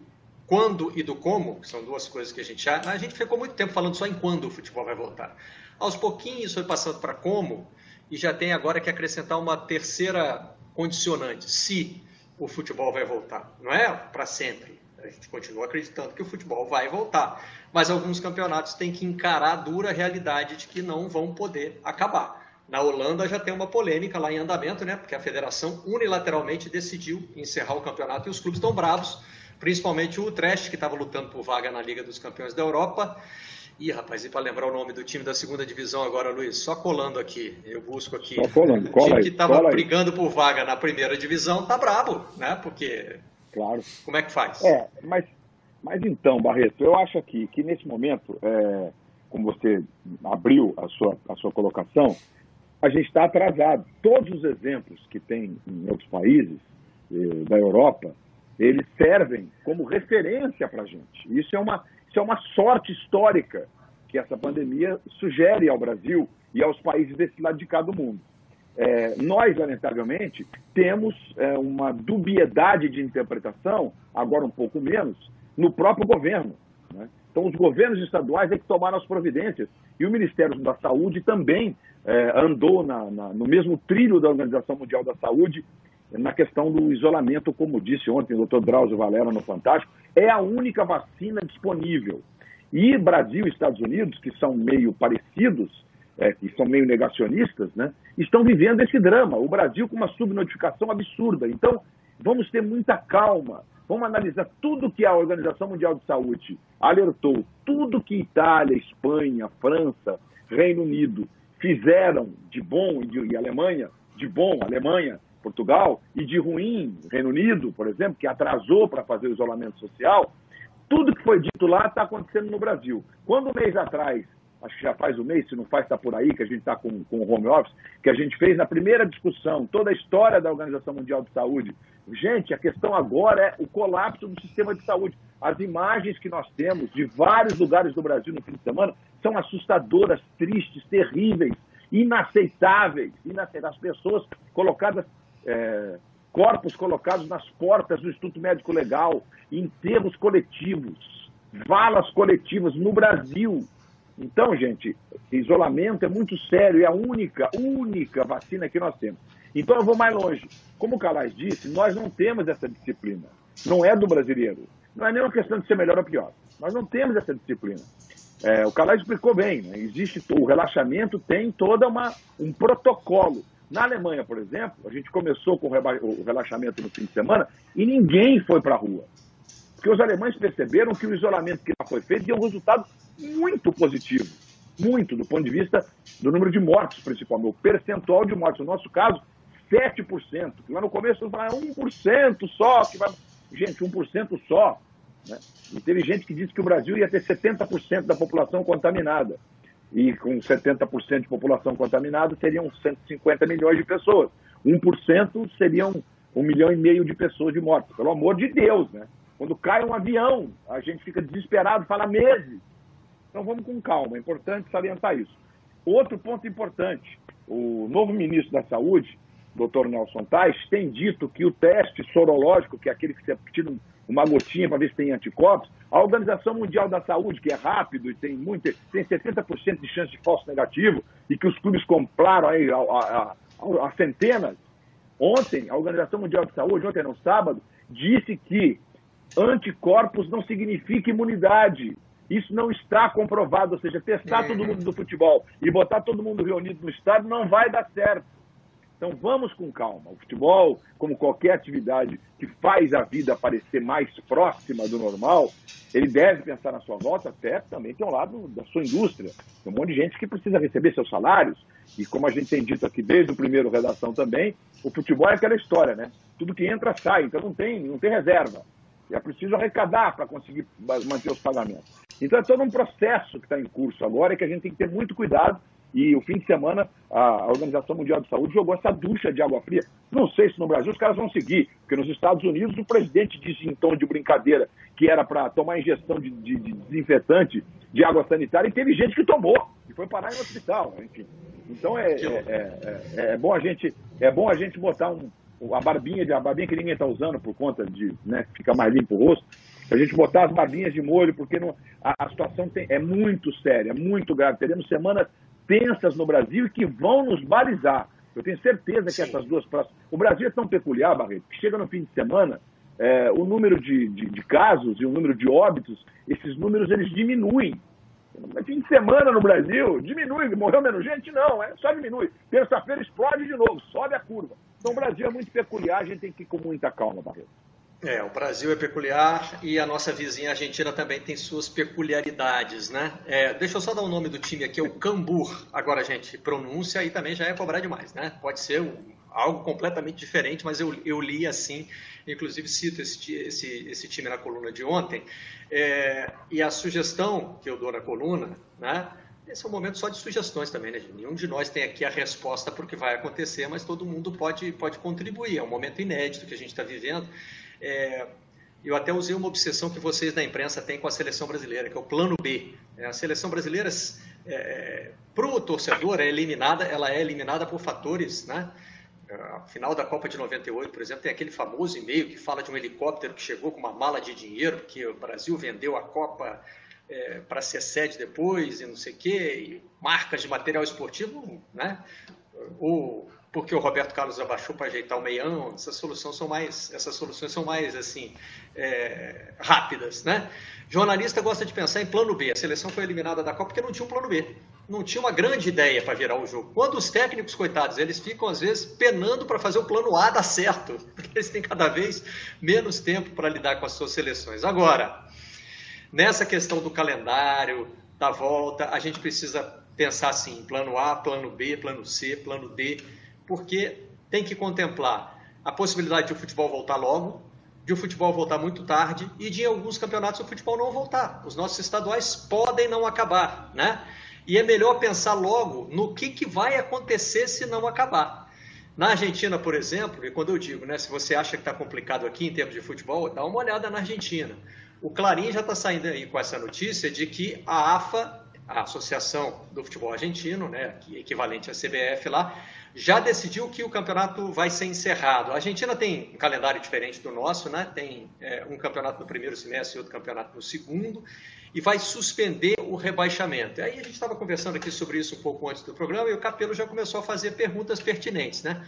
Speaker 2: quando e do como, que são duas coisas que a gente já. A gente ficou muito tempo falando só em quando o futebol vai voltar. Aos pouquinhos foi passando para como, e já tem agora que acrescentar uma terceira condicionante: se o futebol vai voltar. Não é para sempre. A gente continua acreditando que o futebol vai voltar. Mas alguns campeonatos têm que encarar a dura realidade de que não vão poder acabar. Na Holanda já tem uma polêmica lá em andamento, né? Porque a federação unilateralmente decidiu encerrar o campeonato e os clubes estão bravos principalmente o Utrecht, que estava lutando por vaga na Liga dos Campeões da Europa. Ih, rapaz, e para lembrar o nome do time da segunda divisão agora, Luiz, só colando aqui, eu busco aqui. Só colando, cola o time que estava brigando por vaga na primeira divisão tá brabo, né? Porque.
Speaker 4: Claro.
Speaker 2: Como é que faz?
Speaker 4: É, mas, mas então, Barreto, eu acho aqui que nesse momento, é, como você abriu a sua, a sua colocação, a gente está atrasado. Todos os exemplos que tem em outros países eh, da Europa eles servem como referência para a gente. Isso é, uma, isso é uma sorte histórica que essa pandemia sugere ao Brasil e aos países desse lado de cá do mundo. É, nós, lamentavelmente, temos é, uma dubiedade de interpretação, agora um pouco menos, no próprio governo. Né? Então, os governos estaduais é que tomaram as providências. E o Ministério da Saúde também é, andou na, na, no mesmo trilho da Organização Mundial da Saúde na questão do isolamento, como disse ontem o doutor Drauzio Valera no Fantástico, é a única vacina disponível. E Brasil e Estados Unidos, que são meio parecidos, é, que são meio negacionistas, né, estão vivendo esse drama. O Brasil com uma subnotificação absurda. Então, vamos ter muita calma. Vamos analisar tudo que a Organização Mundial de Saúde alertou, tudo que Itália, Espanha, França, Reino Unido fizeram de bom, e, Alemanha, de bom, Alemanha, Portugal, e de ruim, Reino Unido, por exemplo, que atrasou para fazer o isolamento social, tudo que foi dito lá está acontecendo no Brasil. Quando um mês atrás, acho que já faz um mês, se não faz, está por aí, que a gente está com, com o home office, que a gente fez na primeira discussão toda a história da Organização Mundial de Saúde. Gente, a questão agora é o colapso do sistema de saúde. As imagens que nós temos de vários lugares do Brasil no fim de semana são assustadoras, tristes, terríveis, inaceitáveis. inaceitáveis. As pessoas colocadas, é, corpos colocados nas portas do Instituto Médico Legal, enterros coletivos, valas coletivas no Brasil. Então, gente, isolamento é muito sério, é a única, única vacina que nós temos. Então eu vou mais longe. Como o Calais disse, nós não temos essa disciplina. Não é do brasileiro. Não é nenhuma questão de ser melhor ou pior. Nós não temos essa disciplina. É, o Calais explicou bem, né? existe o relaxamento tem toda uma um protocolo. Na Alemanha, por exemplo, a gente começou com o relaxamento no fim de semana e ninguém foi para a rua. Porque os alemães perceberam que o isolamento que lá foi feito deu um resultado muito positivo. Muito, do ponto de vista do número de mortes, principalmente. O percentual de mortes. No nosso caso, 7%. Lá no começo, eu falava, 1% só. Que vai... Gente, 1% só. Né? E teve gente que disse que o Brasil ia ter 70% da população contaminada. E com 70% de população contaminada, seriam 150 milhões de pessoas. 1% seriam um milhão e meio de pessoas de mortes. Pelo amor de Deus, né? Quando cai um avião, a gente fica desesperado, fala meses. Então vamos com calma, é importante salientar isso. Outro ponto importante, o novo ministro da Saúde, doutor Nelson Tais, tem dito que o teste sorológico, que é aquele que você tira uma gotinha para ver se tem anticorpos, a Organização Mundial da Saúde, que é rápido e tem muito, tem 70% de chance de falso negativo, e que os clubes compraram aí a, a, a, a centenas, ontem, a Organização Mundial de Saúde, ontem no sábado, disse que anticorpos não significa imunidade. Isso não está comprovado, ou seja, testar é. todo mundo do futebol e botar todo mundo reunido no estádio não vai dar certo. Então vamos com calma. O futebol, como qualquer atividade que faz a vida parecer mais próxima do normal, ele deve pensar na sua volta, até também tem um lado da sua indústria. Tem um monte de gente que precisa receber seus salários, e como a gente tem dito aqui desde o primeiro redação também, o futebol é aquela história, né? Tudo que entra sai, então não tem, não tem reserva. É preciso arrecadar para conseguir manter os pagamentos. Então é todo um processo que está em curso agora e que a gente tem que ter muito cuidado. E o fim de semana a Organização Mundial de Saúde jogou essa ducha de água fria. Não sei se no Brasil os caras vão seguir, porque nos Estados Unidos o presidente disse em tom de brincadeira que era para tomar injeção de, de, de, desinfetante de água sanitária e teve gente que tomou e foi parar no hospital, enfim. Então é, é, é, é, é bom a gente é bom a gente botar um, a barbinha, a barbinha que ninguém está usando por conta de né, ficar mais limpo o rosto, a gente botar as barbinhas de molho, porque não, a, a, situação tem, é muito séria, muito grave. Teremos semanas tensas no Brasil e que vão nos balizar. Eu tenho certeza que Sim. essas duas próximas. O Brasil é tão peculiar, Barreto, que chega no fim de semana, é, o número de, de, de, casos e o número de óbitos, esses números eles diminuem. Mas fim de semana no Brasil, diminui, morreu menos gente? Não, é só diminui. Terça-feira explode de novo, sobe a curva. Então o Brasil é muito peculiar, a gente tem que ir com muita calma, Barreto.
Speaker 2: É, o Brasil é peculiar e a nossa vizinha Argentina também tem suas peculiaridades, né? É, deixa eu só dar o nome do time aqui, é o Cambur. Agora, gente, pronúncia aí também já é cobrar demais, né? Pode ser um, algo completamente diferente, mas eu, eu li assim, inclusive cito esse, esse, esse time na coluna de ontem. É, e a sugestão que eu dou na coluna, né? Esse é um momento só de sugestões também, né? Nenhum de nós tem aqui a resposta para o que vai acontecer, mas todo mundo pode, pode contribuir. É um momento inédito que a gente está vivendo. É, eu até usei uma obsessão que vocês da imprensa têm com a seleção brasileira, que é o plano B. É, a seleção brasileira, é, para o torcedor, é eliminada, ela é eliminada por fatores, né? A final da Copa de 98, por exemplo, tem aquele famoso e-mail que fala de um helicóptero que chegou com uma mala de dinheiro, porque o Brasil vendeu a Copa é, para ser sede depois e não sei o quê, e marcas de material esportivo, né? Ou porque o Roberto Carlos abaixou para ajeitar o meião, essas soluções são mais, essas soluções são mais assim é, rápidas, né? Jornalista gosta de pensar em plano B. A seleção foi eliminada da Copa porque não tinha um plano B, não tinha uma grande ideia para virar o jogo. Quando os técnicos coitados eles ficam às vezes penando para fazer o plano A dar certo, porque eles têm cada vez menos tempo para lidar com as suas seleções. Agora Nessa questão do calendário, da volta, a gente precisa pensar assim, plano A, plano B, plano C, plano D, porque tem que contemplar a possibilidade de o futebol voltar logo, de o futebol voltar muito tarde e de em alguns campeonatos o futebol não voltar. Os nossos estaduais podem não acabar, né? E é melhor pensar logo no que, que vai acontecer se não acabar. Na Argentina, por exemplo, e quando eu digo, né, se você acha que está complicado aqui em termos de futebol, dá uma olhada na Argentina. O Clarim já está saindo aí com essa notícia de que a AFA, a Associação do Futebol Argentino, né, que é equivalente à CBF lá, já decidiu que o campeonato vai ser encerrado. A Argentina tem um calendário diferente do nosso, né? tem é, um campeonato no primeiro semestre e outro campeonato no segundo, e vai suspender o rebaixamento. Aí a gente estava conversando aqui sobre isso um pouco antes do programa e o Capelo já começou a fazer perguntas pertinentes. Né?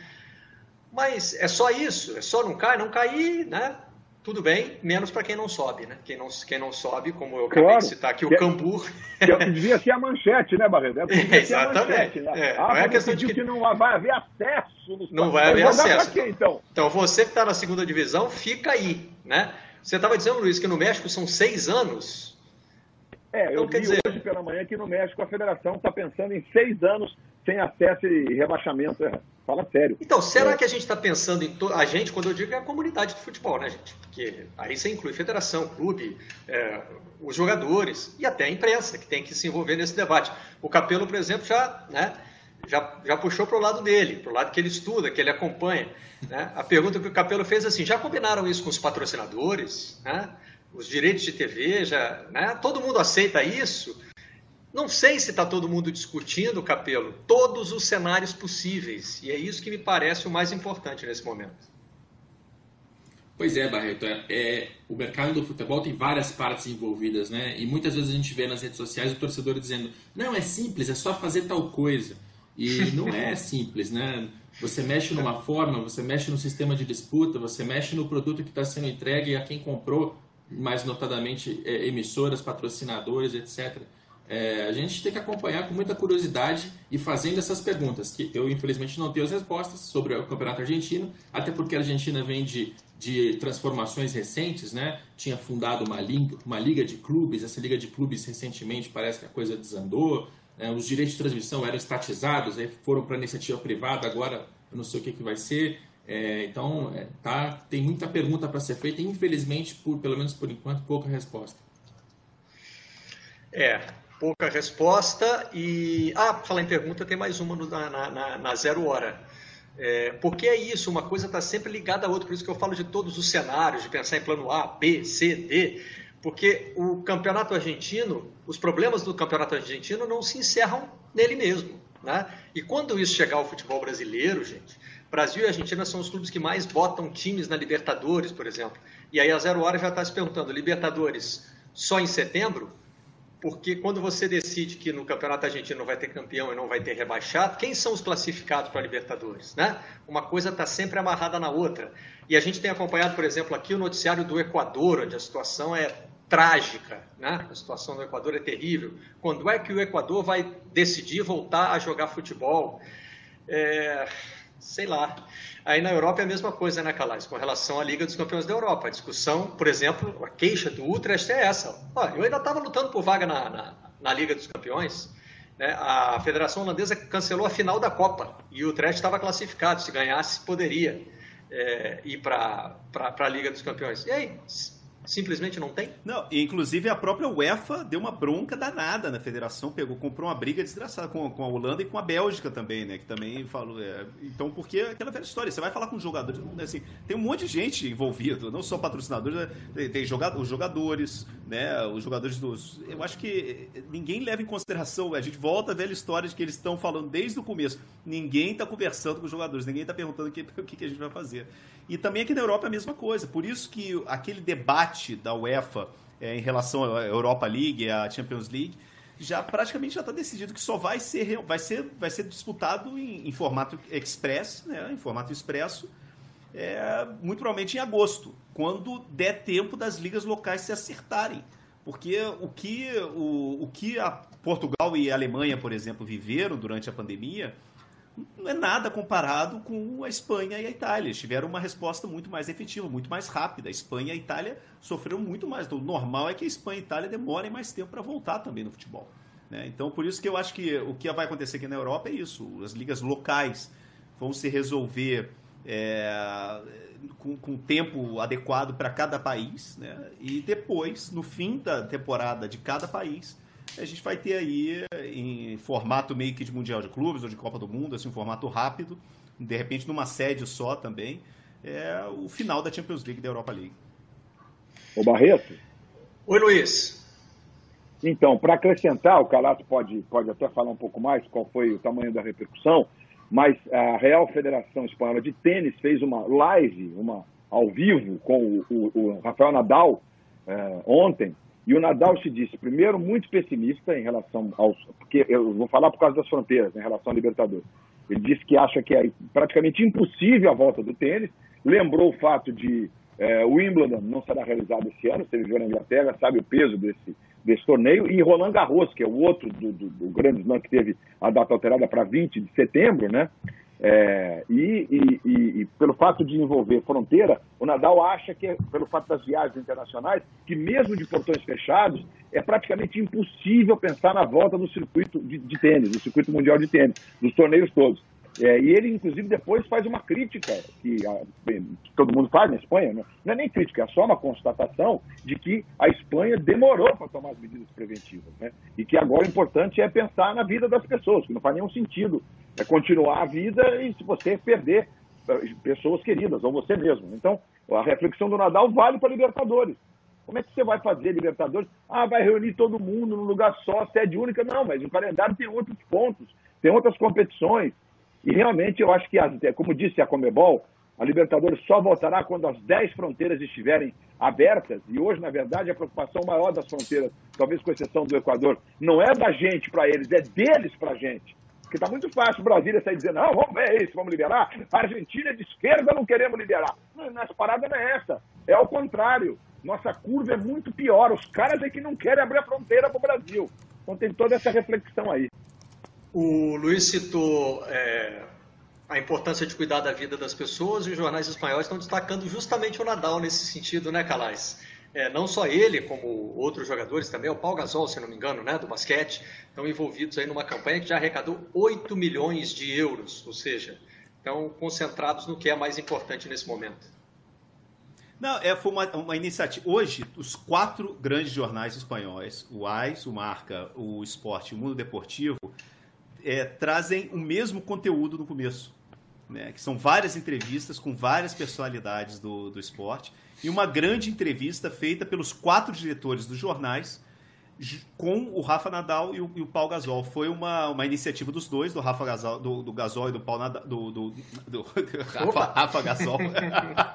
Speaker 2: Mas é só isso? É só não cair? Não cair, né? Tudo bem, menos para quem não sobe, né? Quem não, quem não sobe, como eu acabei de citar aqui, o é- Cambur.
Speaker 4: Que é devia ser a manchete, né, Barreto?
Speaker 2: É, exatamente. Manchete, né?
Speaker 4: é, ah, não é questão de que, que não vai haver acesso
Speaker 2: nos Não vai haver acesso. Quê, então? então, você que está na segunda divisão, fica aí, né? Você estava dizendo, Luiz, que no México são seis anos.
Speaker 4: É, eu então, vi dizer... hoje pela manhã que no México a federação está pensando em seis anos sem acesso e rebaixamento. Fala sério.
Speaker 2: Então, será é. que a gente está pensando em. To... A gente, quando eu digo, é a comunidade do futebol, né, gente? Porque aí você inclui federação, clube, é, os jogadores e até a imprensa, que tem que se envolver nesse debate. O Capelo, por exemplo, já, né, já, já puxou para o lado dele, para o lado que ele estuda, que ele acompanha. Né? A pergunta que o Capelo fez é assim: já combinaram isso com os patrocinadores? Né? Os direitos de TV, já, né? todo mundo aceita isso? Não sei se está todo mundo discutindo, Capelo, todos os cenários possíveis. E é isso que me parece o mais importante nesse momento.
Speaker 5: Pois é, Barreto. É, é, o mercado do futebol tem várias partes envolvidas, né? E muitas vezes a gente vê nas redes sociais o torcedor dizendo: não, é simples, é só fazer tal coisa. E não é simples, né? Você mexe numa forma, você mexe no sistema de disputa, você mexe no produto que está sendo entregue a quem comprou, mais notadamente é, emissoras, patrocinadores, etc é, a gente tem que acompanhar com muita curiosidade e fazendo essas perguntas, que eu infelizmente não tenho as respostas sobre o campeonato argentino, até porque a Argentina vem de, de transformações recentes, né? Tinha fundado uma liga, uma liga de clubes, essa liga de clubes recentemente parece que a coisa desandou, né? os direitos de transmissão eram estatizados, aí foram para iniciativa privada, agora eu não sei o que, que vai ser. É, então, é, tá, tem muita pergunta para ser feita, e infelizmente, por, pelo menos por enquanto, pouca resposta.
Speaker 2: É, pouca resposta. E, ah, falar em pergunta, tem mais uma no, na, na, na, zero hora. É, porque é isso, uma coisa está sempre ligada à outra, por isso que eu falo de todos os cenários, de pensar em plano A, B, C, D, porque o campeonato argentino, os problemas do campeonato argentino não se encerram nele mesmo. Né? E quando isso chegar ao futebol brasileiro, gente, Brasil e Argentina são os clubes que mais botam times na Libertadores, por exemplo. E aí a Zero Hora já está se perguntando, Libertadores só em setembro? Porque quando você decide que no Campeonato Argentino não vai ter campeão e não vai ter rebaixado, quem são os classificados para a Libertadores? Né? Uma coisa está sempre amarrada na outra. E a gente tem acompanhado, por exemplo, aqui o noticiário do Equador, onde a situação é trágica, né? a situação do Equador é terrível. Quando é que o Equador vai decidir voltar a jogar futebol? É sei lá. Aí na Europa é a mesma coisa, né, Calais? Com relação à Liga dos Campeões da Europa. A discussão, por exemplo, a queixa do Utrecht é essa. Ó, eu ainda estava lutando por vaga na, na, na, Liga dos Campeões. Né? A Federação Holandesa cancelou a final da Copa e o Utrecht estava classificado. Se ganhasse, poderia é, ir para a Liga dos Campeões. E aí? Simplesmente não tem?
Speaker 3: Não, inclusive a própria UEFA deu uma bronca danada na federação, pegou, comprou uma briga desgraçada com, com a Holanda e com a Bélgica também, né? Que também falou. É, então, porque é aquela velha história, você vai falar com os jogadores, assim, tem um monte de gente envolvido, não só patrocinadores, né, tem, tem os jogadores, né? Os jogadores dos. Eu acho que ninguém leva em consideração, a gente volta à velha história de que eles estão falando desde o começo. Ninguém está conversando com os jogadores, ninguém está perguntando o que, o que a gente vai fazer. E também aqui na Europa é a mesma coisa. Por isso que aquele debate da UEFA é, em relação à Europa League à Champions League já praticamente já está decidido que só vai ser, vai ser, vai ser disputado em, em formato express, né, em formato expresso, é, muito provavelmente em agosto, quando der tempo das ligas locais se acertarem. Porque o que, o, o que a Portugal e a Alemanha, por exemplo, viveram durante a pandemia não é nada comparado com a Espanha e a Itália. Eles tiveram uma resposta muito mais efetiva, muito mais rápida. A Espanha e a Itália sofreram muito mais. Então, o normal é que a Espanha e a Itália demorem mais tempo para voltar também no futebol. Né? Então, por isso que eu acho que o que vai acontecer aqui na Europa é isso. As ligas locais vão se resolver é, com, com tempo adequado para cada país, né? E depois, no fim da temporada de cada país, a gente vai ter aí em formato meio que de Mundial de Clubes ou de Copa do Mundo, assim, um formato rápido, de repente numa sede só também, é o final da Champions League e da Europa League.
Speaker 4: O Barreto?
Speaker 2: Oi, Luiz.
Speaker 4: Então, para acrescentar, o Calato pode, pode até falar um pouco mais qual foi o tamanho da repercussão, mas a Real Federação Espanhola de Tênis fez uma live, uma ao vivo, com o, o, o Rafael Nadal é, ontem, e o Nadal se disse, primeiro, muito pessimista em relação aos. Porque eu vou falar por causa das fronteiras, em relação ao Libertadores. Ele disse que acha que é praticamente impossível a volta do tênis. Lembrou o fato de é, o Wimbledon não será realizado esse ano, ele viver na Inglaterra, sabe o peso desse, desse torneio, e Roland Garros, que é o outro do, do, do grande slam que teve a data alterada para 20 de setembro, né? É, e, e, e, e, pelo fato de envolver fronteira, o Nadal acha que, pelo fato das viagens internacionais, que mesmo de portões fechados, é praticamente impossível pensar na volta do circuito de, de tênis, do circuito mundial de tênis, dos torneios todos. É, e ele, inclusive, depois faz uma crítica, que, a, que, todo mundo faz na Espanha, né? não é nem crítica, é só uma constatação de que a Espanha demorou para tomar as medidas preventivas. Né? E que agora o importante é pensar na vida das pessoas, que não faz nenhum sentido é continuar a vida e se você perder eh, pessoas queridas, ou você mesmo. Então, a reflexão do Nadal vale para Libertadores. Como é que você vai fazer Libertadores? Ah, vai reunir todo mundo num lugar só, sede única. Não, mas o calendário tem outros pontos, tem outras competições. E realmente eu acho que, como disse a Comebol, a Libertadores só voltará quando as 10 fronteiras estiverem abertas. E hoje, na verdade, a preocupação maior das fronteiras, talvez com exceção do Equador, não é da gente para eles, é deles para a gente. Porque está muito fácil o Brasília sair dizendo, não, vamos ver isso, vamos liberar. A Argentina é de esquerda, não queremos liberar. Nossa parada não é essa. É ao contrário. Nossa curva é muito pior. Os caras é que não querem abrir a fronteira para o Brasil. Então tem toda essa reflexão aí.
Speaker 2: O Luiz citou é, a importância de cuidar da vida das pessoas e os jornais espanhóis estão destacando justamente o Nadal nesse sentido, né, Calais? É, não só ele, como outros jogadores também, o Paul Gasol, se não me engano, né, do basquete, estão envolvidos aí numa campanha que já arrecadou 8 milhões de euros, ou seja, estão concentrados no que é mais importante nesse momento.
Speaker 3: Não, é, foi uma, uma iniciativa. Hoje, os quatro grandes jornais espanhóis, o AIS, o Marca, o Esporte e o Mundo Deportivo, é, trazem o mesmo conteúdo no começo. Né, que são várias entrevistas com várias personalidades do, do esporte e uma grande entrevista feita pelos quatro diretores dos jornais com o Rafa Nadal e o, e o Paul Gasol. Foi uma, uma iniciativa dos dois, do Rafa Gasol, do, do Gasol e do Paul Nadal, do, do, do Rafa, Rafa Gasol,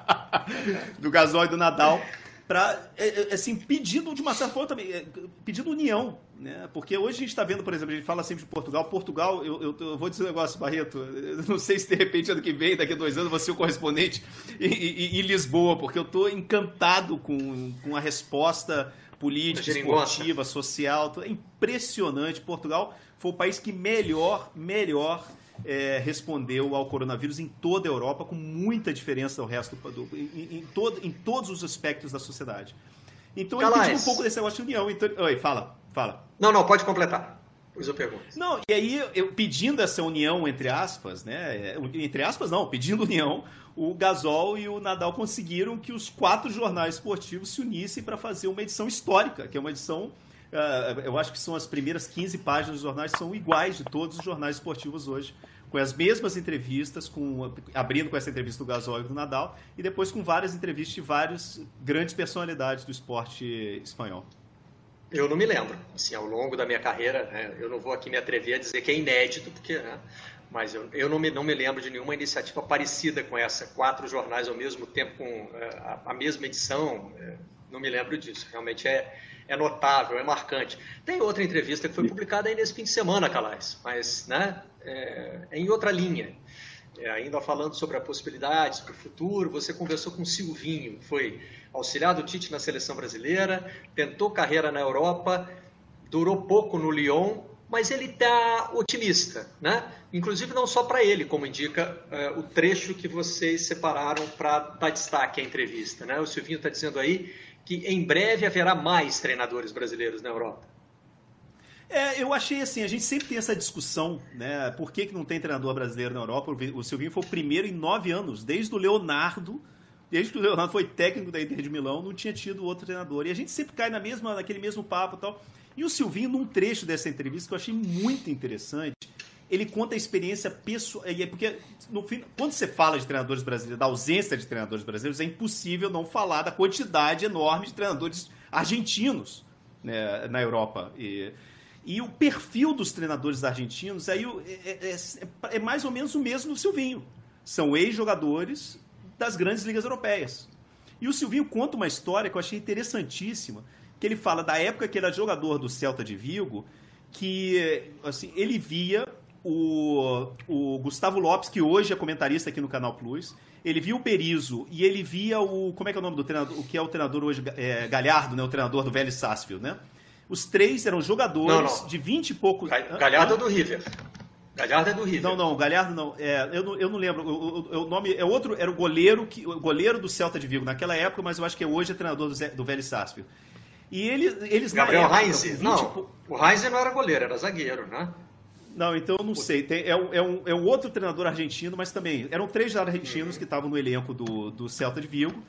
Speaker 3: do Gasol e do Nadal, para é, é, assim pedindo de uma certa forma também é, pedindo união né? Porque hoje a gente está vendo por exemplo a gente fala sempre de Portugal. Portugal eu, eu, eu, vou dizer um negócio Barreto não sei se de repente ano que vem daqui a dois anos você é o correspondente em, em Lisboa porque eu estou encantado com, com a resposta política esportiva social é impressionante. Portugal foi o país que melhor melhor é, respondeu ao coronavírus em toda a Europa, com muita diferença do resto, do, em, em, todo, em todos os aspectos da sociedade. Então ele pediu um pouco desse negócio de união. Então... Oi, fala, fala.
Speaker 2: Não, não, pode completar. Depois eu pergunto.
Speaker 3: Não, e aí, eu, pedindo essa união, entre aspas, né? Entre aspas, não, pedindo união, o Gasol e o Nadal conseguiram que os quatro jornais esportivos se unissem para fazer uma edição histórica, que é uma edição eu acho que são as primeiras 15 páginas dos jornais são iguais de todos os jornais esportivos hoje, com as mesmas entrevistas, com, abrindo com essa entrevista do Gasol e do Nadal, e depois com várias entrevistas de várias grandes personalidades do esporte espanhol.
Speaker 2: Eu não me lembro, assim, ao longo da minha carreira, né, eu não vou aqui me atrever a dizer que é inédito, porque, né, mas eu, eu não, me, não me lembro de nenhuma iniciativa parecida com essa, quatro jornais ao mesmo tempo com uh, a, a, mesma edição, uh, não me lembro disso, realmente é, é notável, é marcante. Tem outra entrevista que foi publicada aí nesse fim de semana, Calais, mas né, é, é em outra linha. É, ainda falando sobre a possibilidade, sobre o futuro, você conversou com o Silvinho, foi auxiliar do Tite na seleção brasileira, tentou carreira na Europa, durou pouco no Lyon, mas ele está otimista, né? Inclusive não só para ele, como indica é, o trecho que vocês separaram para dar destaque à entrevista, né? O Silvinho está dizendo aí que em breve haverá mais treinadores brasileiros na Europa.
Speaker 3: É, eu achei assim, a gente sempre tem essa discussão, né? Por que, que não tem treinador brasileiro na Europa? O Silvinho foi o primeiro em nove anos, desde o Leonardo, desde que o Leonardo foi técnico da Inter de Milão, não tinha tido outro treinador. E a gente sempre cai na mesma, naquele mesmo papo e tal. E o Silvinho, num trecho dessa entrevista que eu achei muito interessante, ele conta a experiência pessoal. É porque, no fim, quando você fala de treinadores brasileiros, da ausência de treinadores brasileiros, é impossível não falar da quantidade enorme de treinadores argentinos né, na Europa. E, e o perfil dos treinadores argentinos aí é, é, é, é mais ou menos o mesmo do Silvinho. São ex-jogadores das grandes ligas europeias. E o Silvinho conta uma história que eu achei interessantíssima, que ele fala da época que ele era jogador do Celta de Vigo, que assim, ele via o, o Gustavo Lopes, que hoje é comentarista aqui no Canal Plus, ele via o Perizo e ele via o. Como é que é o nome do treinador? O que é o treinador hoje? É, Galhardo, né? O treinador do Vélez Sarsfield, né? Os três eram jogadores não, não. de 20 e poucos.
Speaker 2: Galhardo é do River. Galhardo é do River.
Speaker 3: Não, não, Galhardo não. É, eu, não eu não lembro. O, o, o, nome é outro, era o goleiro, que, o goleiro do Celta de Vigo naquela época, mas eu acho que hoje é treinador do, do Vélez Sarsfield. E ele, eles
Speaker 2: Gabriel Heinz? Não, o Heinz não era goleiro, era zagueiro, né?
Speaker 3: Não, então eu não sei. Tem, é, um, é, um, é um outro treinador argentino, mas também eram três argentinos que estavam no elenco do, do Celta de Vigo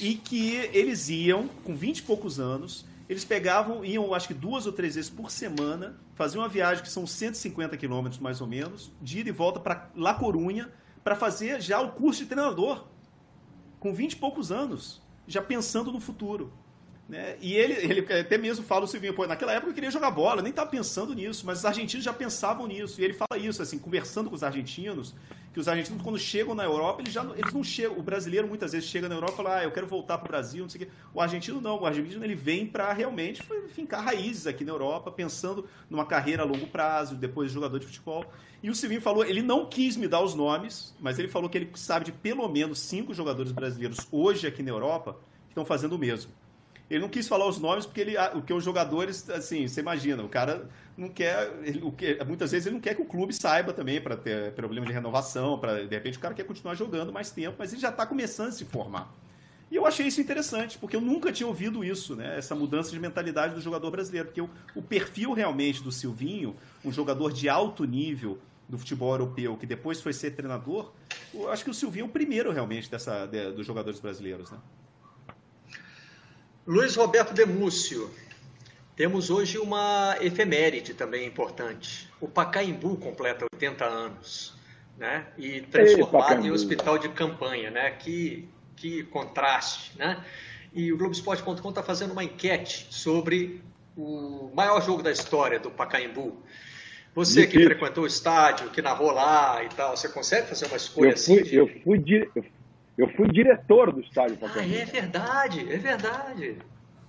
Speaker 3: e que eles iam, com 20 e poucos anos, eles pegavam, iam acho que duas ou três vezes por semana, faziam uma viagem que são 150 quilômetros mais ou menos, de ida e volta para La Corunha, para fazer já o curso de treinador, com 20 e poucos anos, já pensando no futuro. Né? E ele, ele até mesmo fala o Silvinho, pô, naquela época eu queria jogar bola, nem estava pensando nisso, mas os argentinos já pensavam nisso. E ele fala isso, assim, conversando com os argentinos, que os argentinos, quando chegam na Europa, eles já eles não chegam. O brasileiro muitas vezes chega na Europa e fala, ah, eu quero voltar para o Brasil, não sei o quê. O argentino não, o argentino ele vem para realmente fincar raízes aqui na Europa, pensando numa carreira a longo prazo, depois de jogador de futebol. E o Silvinho falou, ele não quis me dar os nomes, mas ele falou que ele sabe de pelo menos cinco jogadores brasileiros hoje aqui na Europa que estão fazendo o mesmo. Ele não quis falar os nomes porque ele, o que os jogadores, assim, você imagina, o cara não quer, ele, o que, muitas vezes ele não quer que o clube saiba também para ter problema de renovação, para de repente o cara quer continuar jogando mais tempo, mas ele já está começando a se formar. E eu achei isso interessante, porque eu nunca tinha ouvido isso, né? Essa mudança de mentalidade do jogador brasileiro, porque o, o perfil realmente do Silvinho, um jogador de alto nível do futebol europeu, que depois foi ser treinador, eu acho que o Silvinho é o primeiro realmente dessa, de, dos jogadores brasileiros, né?
Speaker 2: Luiz Roberto Demúcio. Temos hoje uma efeméride também importante. O Pacaembu completa 80 anos, né? E transformado Ei, em hospital de campanha, né? Que, que contraste, né? E o Globoesporte.com está fazendo uma enquete sobre o maior jogo da história do Pacaembu. Você que frequentou o estádio, que narrou lá e tal, você consegue fazer uma escolha
Speaker 4: eu fui,
Speaker 2: assim? De...
Speaker 4: Eu fui, eu eu fui diretor do estádio
Speaker 2: Pacaembu. Ah, é verdade, é verdade.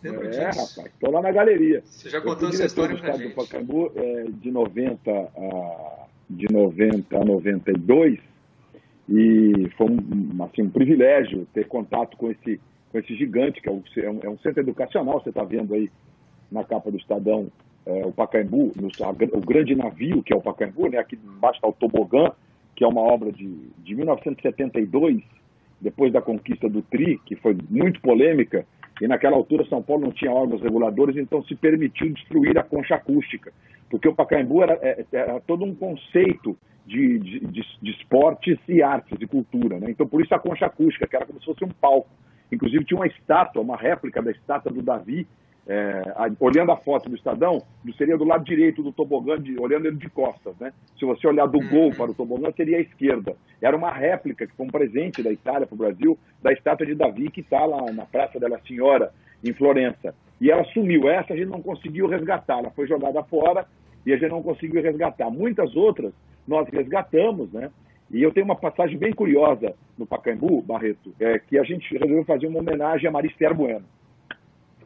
Speaker 4: Lembro é, disso. rapaz, estou lá na galeria.
Speaker 2: Você já contou essa história para gente.
Speaker 4: do Pacaembu é, de 90 a de 90 a 92 e foi um, assim, um privilégio ter contato com esse com esse gigante que é um, é um, é um centro educacional. Você está vendo aí na capa do Estadão é, o Pacaembu, no, a, o grande navio que é o Pacaembu, né? Aqui embaixo está o tobogã, que é uma obra de, de 1972 depois da conquista do TRI, que foi muito polêmica, e naquela altura São Paulo não tinha órgãos reguladores, então se permitiu destruir a concha acústica, porque o Pacaembu era, é, era todo um conceito de, de, de, esportes e artes e cultura. Né? Então, por isso a concha acústica, que era como se fosse um palco. Inclusive, tinha uma estátua, uma réplica da estátua do Davi, é, olhando a foto do Estadão, seria do lado direito do tobogã, de, olhando ele de costas, né? Se você olhar do gol uhum. para o tobogã, seria a esquerda. Era uma réplica, que foi um presente da Itália para o Brasil, da estátua de Davi, que está lá na Praça della Senhora, em Florença. E ela sumiu. Essa a gente não conseguiu resgatar. Ela foi jogada fora e a gente não conseguiu resgatar. Muitas outras nós resgatamos, né? E eu tenho uma passagem bem curiosa no Pacaembu, Barreto, é, que a gente resolveu fazer uma homenagem a Marister Bueno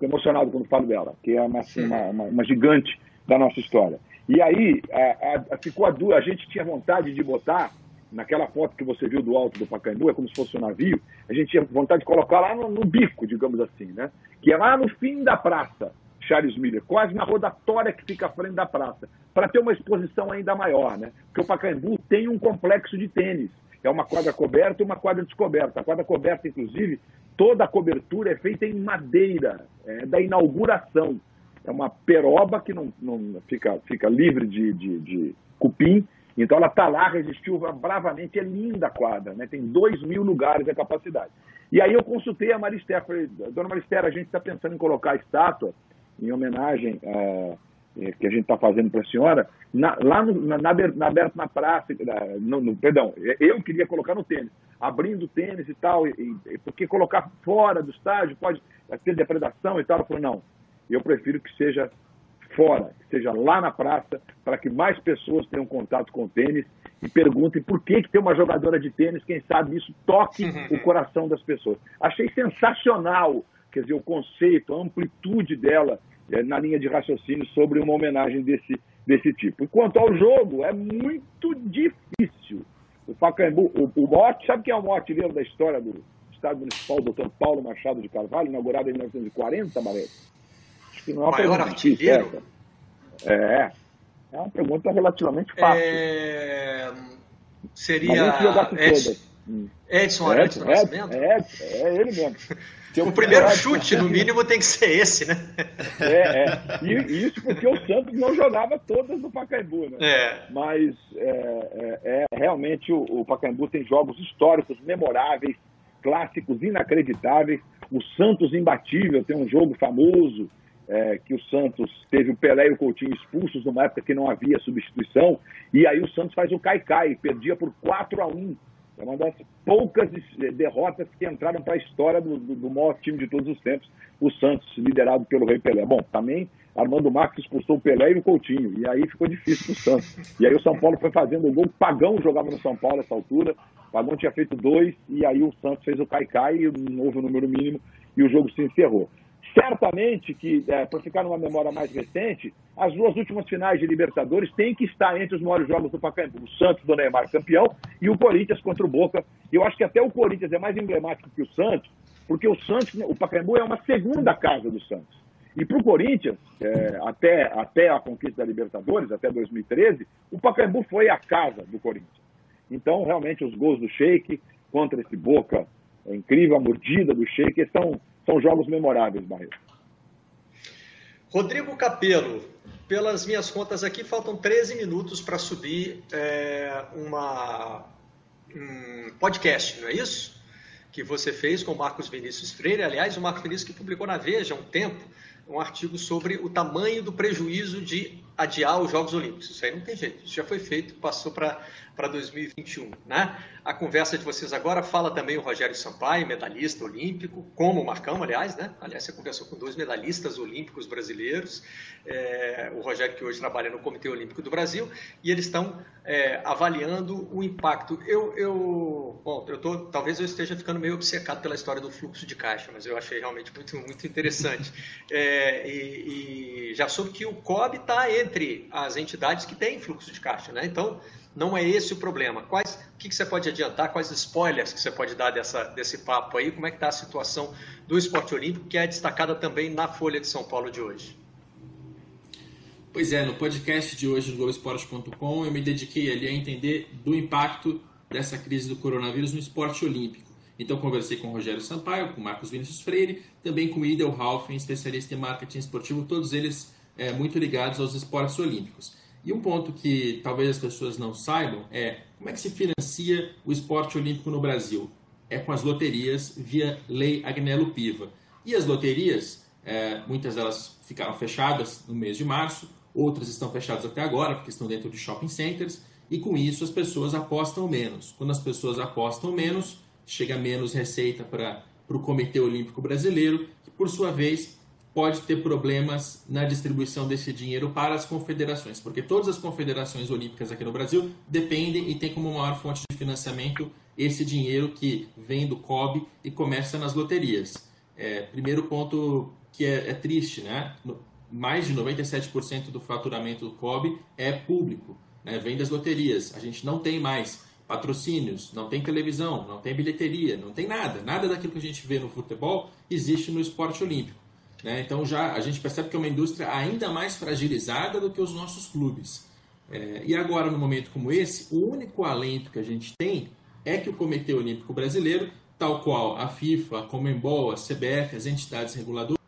Speaker 4: emocionado quando falo dela, que é uma, assim, uma, uma, uma, gigante da nossa história. E aí a, a, ficou a dúvida, a gente tinha vontade de botar, naquela foto que você viu do alto do Pacaembu, é como se fosse um navio, a gente tinha vontade de colocar lá no, no bico, digamos assim, né? Que é lá no fim da praça, Charles Miller, quase na rodatória que fica à frente da praça, para ter uma exposição ainda maior, né? Porque o Pacaembu tem um complexo de tênis. É uma quadra coberta e uma quadra descoberta. A quadra coberta, inclusive, toda a cobertura é feita em madeira, é, da inauguração. é uma peroba que não, não fica, fica livre de, de, de cupim, então ela está lá, resistiu bravamente, é linda a quadra, né? tem dois mil lugares a capacidade. E aí eu consultei a Maristéia, falei, dona Maristéia, a gente está pensando em colocar a estátua em homenagem a, que a gente está fazendo para a senhora, na, lá no, na, na, na, na praça, no, no, perdão, eu queria colocar no tênis, abrindo o tênis e tal, e, e, porque colocar fora do estádio pode ter depredação e tal. Ela falou, não, eu prefiro que seja fora, que seja lá na praça, para que mais pessoas tenham contato com o tênis e perguntem por que, que tem uma jogadora de tênis, quem sabe isso toque o coração das pessoas. Achei sensacional, quer dizer, o conceito, a amplitude dela na linha de raciocínio sobre uma homenagem desse, desse tipo. Quanto ao jogo, é muito difícil. O Pacaembu, o, o Mote, sabe quem é o maior artilheiro da história do Estado Municipal, o doutor Paulo Machado de Carvalho, inaugurado em 1940, Barreto?
Speaker 2: Acho que não é uma maior artilheiro?
Speaker 4: É, é uma pergunta relativamente fácil.
Speaker 2: É... Seria Edson, Edson Arantes do Nascimento?
Speaker 4: É, é, é ele mesmo.
Speaker 2: o primeiro chute, no mínimo, tem que ser esse, né?
Speaker 4: É, é. E isso porque o Santos não jogava todas no Pacaembu, né?
Speaker 2: É.
Speaker 4: Mas é, é, é realmente o, o Pacaembu tem jogos históricos, memoráveis, clássicos, inacreditáveis. O Santos imbatível tem um jogo famoso, é, que o Santos teve o Pelé e o Coutinho expulsos numa época que não havia substituição, e aí o Santos faz o cai-cai, perdia por 4 a 1 é uma das poucas derrotas que entraram para a história do, do, do, maior time de todos os tempos, o Santos, liderado pelo Rei Pelé. Bom, também Armando Marques expulsou o Pelé e o Coutinho, e aí ficou difícil para o Santos. E aí o São Paulo foi fazendo o gol, Pagão jogava no São Paulo nessa altura, Pagão tinha feito dois, e aí o Santos fez o cai-cai, não houve o número mínimo, e o jogo se encerrou. Certamente que, é, para ficar numa memória mais recente, as duas últimas finais de Libertadores têm que estar entre os maiores jogos do Pacaembu. O Santos do Neymar campeão e o Corinthians contra o Boca. Eu acho que até o Corinthians é mais emblemático que o Santos, porque o Santos, o Pacaembu é uma segunda casa do Santos. E para o Corinthians, é, até, até a conquista da Libertadores, até 2013, o Pacaembu foi a casa do Corinthians. Então, realmente, os gols do Sheik contra esse Boca, é incrível, a mordida do Sheik, são são jogos memoráveis, Barreto.
Speaker 2: Rodrigo Capelo, pelas minhas contas aqui, faltam 13 minutos para subir é, uma, um podcast, não é isso? Que você fez com o Marcos Vinícius Freire. Aliás, o Marcos Vinícius que publicou na Veja há um tempo um artigo sobre o tamanho do prejuízo de adiar os Jogos Olímpicos. Isso aí não tem jeito, isso já foi feito, passou para 2021. Né? A conversa de vocês agora fala também o Rogério Sampaio, medalhista olímpico, como o Marcão, aliás, né? Aliás, você conversou com dois medalhistas olímpicos brasileiros, é, o Rogério que hoje trabalha no Comitê Olímpico do Brasil, e eles estão é, avaliando o impacto. Eu, eu, bom, eu tô, talvez eu esteja ficando meio obcecado pela história do fluxo de caixa, mas eu achei realmente muito, muito interessante. É, e, e já soube que o COB está entre as entidades que têm fluxo de caixa, né? Então, não é esse o problema. Quais, o que, que você pode adiantar? Quais spoilers que você pode dar dessa, desse papo aí? Como é que está a situação do esporte olímpico, que é destacada também na Folha de São Paulo de hoje?
Speaker 5: Pois é, no podcast de hoje do Globoesporte.com eu me dediquei ali a entender do impacto dessa crise do coronavírus no esporte olímpico. Então conversei com Rogério Sampaio, com Marcos Vinícius Freire, também com Idel Halfen, especialista em marketing esportivo, todos eles é, muito ligados aos esportes olímpicos. E um ponto que talvez as pessoas não saibam é como é que se financia o esporte olímpico no Brasil? É com as loterias via Lei Agnello Piva. E as loterias, é, muitas delas ficaram fechadas no mês de março, outras estão fechadas até agora, porque estão dentro de shopping centers, e com isso as pessoas apostam menos. Quando as pessoas apostam menos, chega menos receita para o Comitê Olímpico Brasileiro, que por sua vez pode ter problemas na distribuição desse dinheiro para as confederações, porque todas as confederações olímpicas aqui no Brasil dependem e têm como maior fonte de financiamento esse dinheiro que vem do COB e começa nas loterias. É, primeiro ponto que é, é triste, né? Mais de 97% do faturamento do COB é público, né? vem das loterias. A gente não tem mais patrocínios, não tem televisão, não tem bilheteria, não tem nada. Nada daquilo que a gente vê no futebol existe no esporte olímpico. Né? Então já a gente percebe que é uma indústria ainda mais fragilizada do que os nossos clubes. É, e agora, num momento como esse, o único alento que a gente tem é que o Comitê Olímpico Brasileiro, tal qual a FIFA, a Comembol, a CBF, as entidades reguladoras,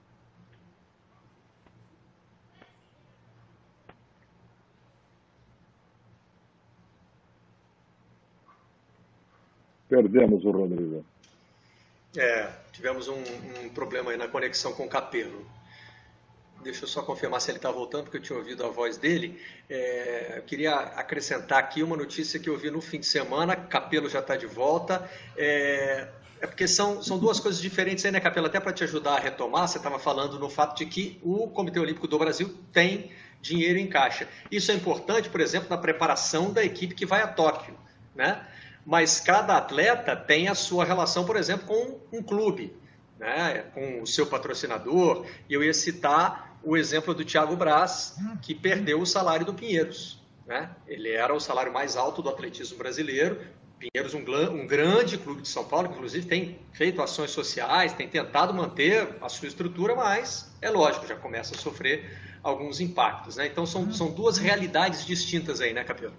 Speaker 4: Perdemos o Rodrigo.
Speaker 2: É, tivemos um, um problema aí na conexão com o Capelo. Deixa eu só confirmar se ele está voltando, porque eu tinha ouvido a voz dele. É, eu queria acrescentar aqui uma notícia que eu vi no fim de semana. Capelo já está de volta. É, é porque são, são duas coisas diferentes aí, né, Capelo? Até para te ajudar a retomar, você estava falando no fato de que o Comitê Olímpico do Brasil tem dinheiro em caixa. Isso é importante, por exemplo, na preparação da equipe que vai a Tóquio, né? Mas cada atleta tem a sua relação, por exemplo, com um clube, né? com o seu patrocinador. E eu ia citar o exemplo do Thiago Braz, que perdeu o salário do Pinheiros. Né? Ele era o salário mais alto do atletismo brasileiro. Pinheiros, um, um grande clube de São Paulo, que inclusive tem feito ações sociais, tem tentado manter a sua estrutura, mas é lógico, já começa a sofrer alguns impactos. Né? Então são, são duas realidades distintas aí, né, Capelo?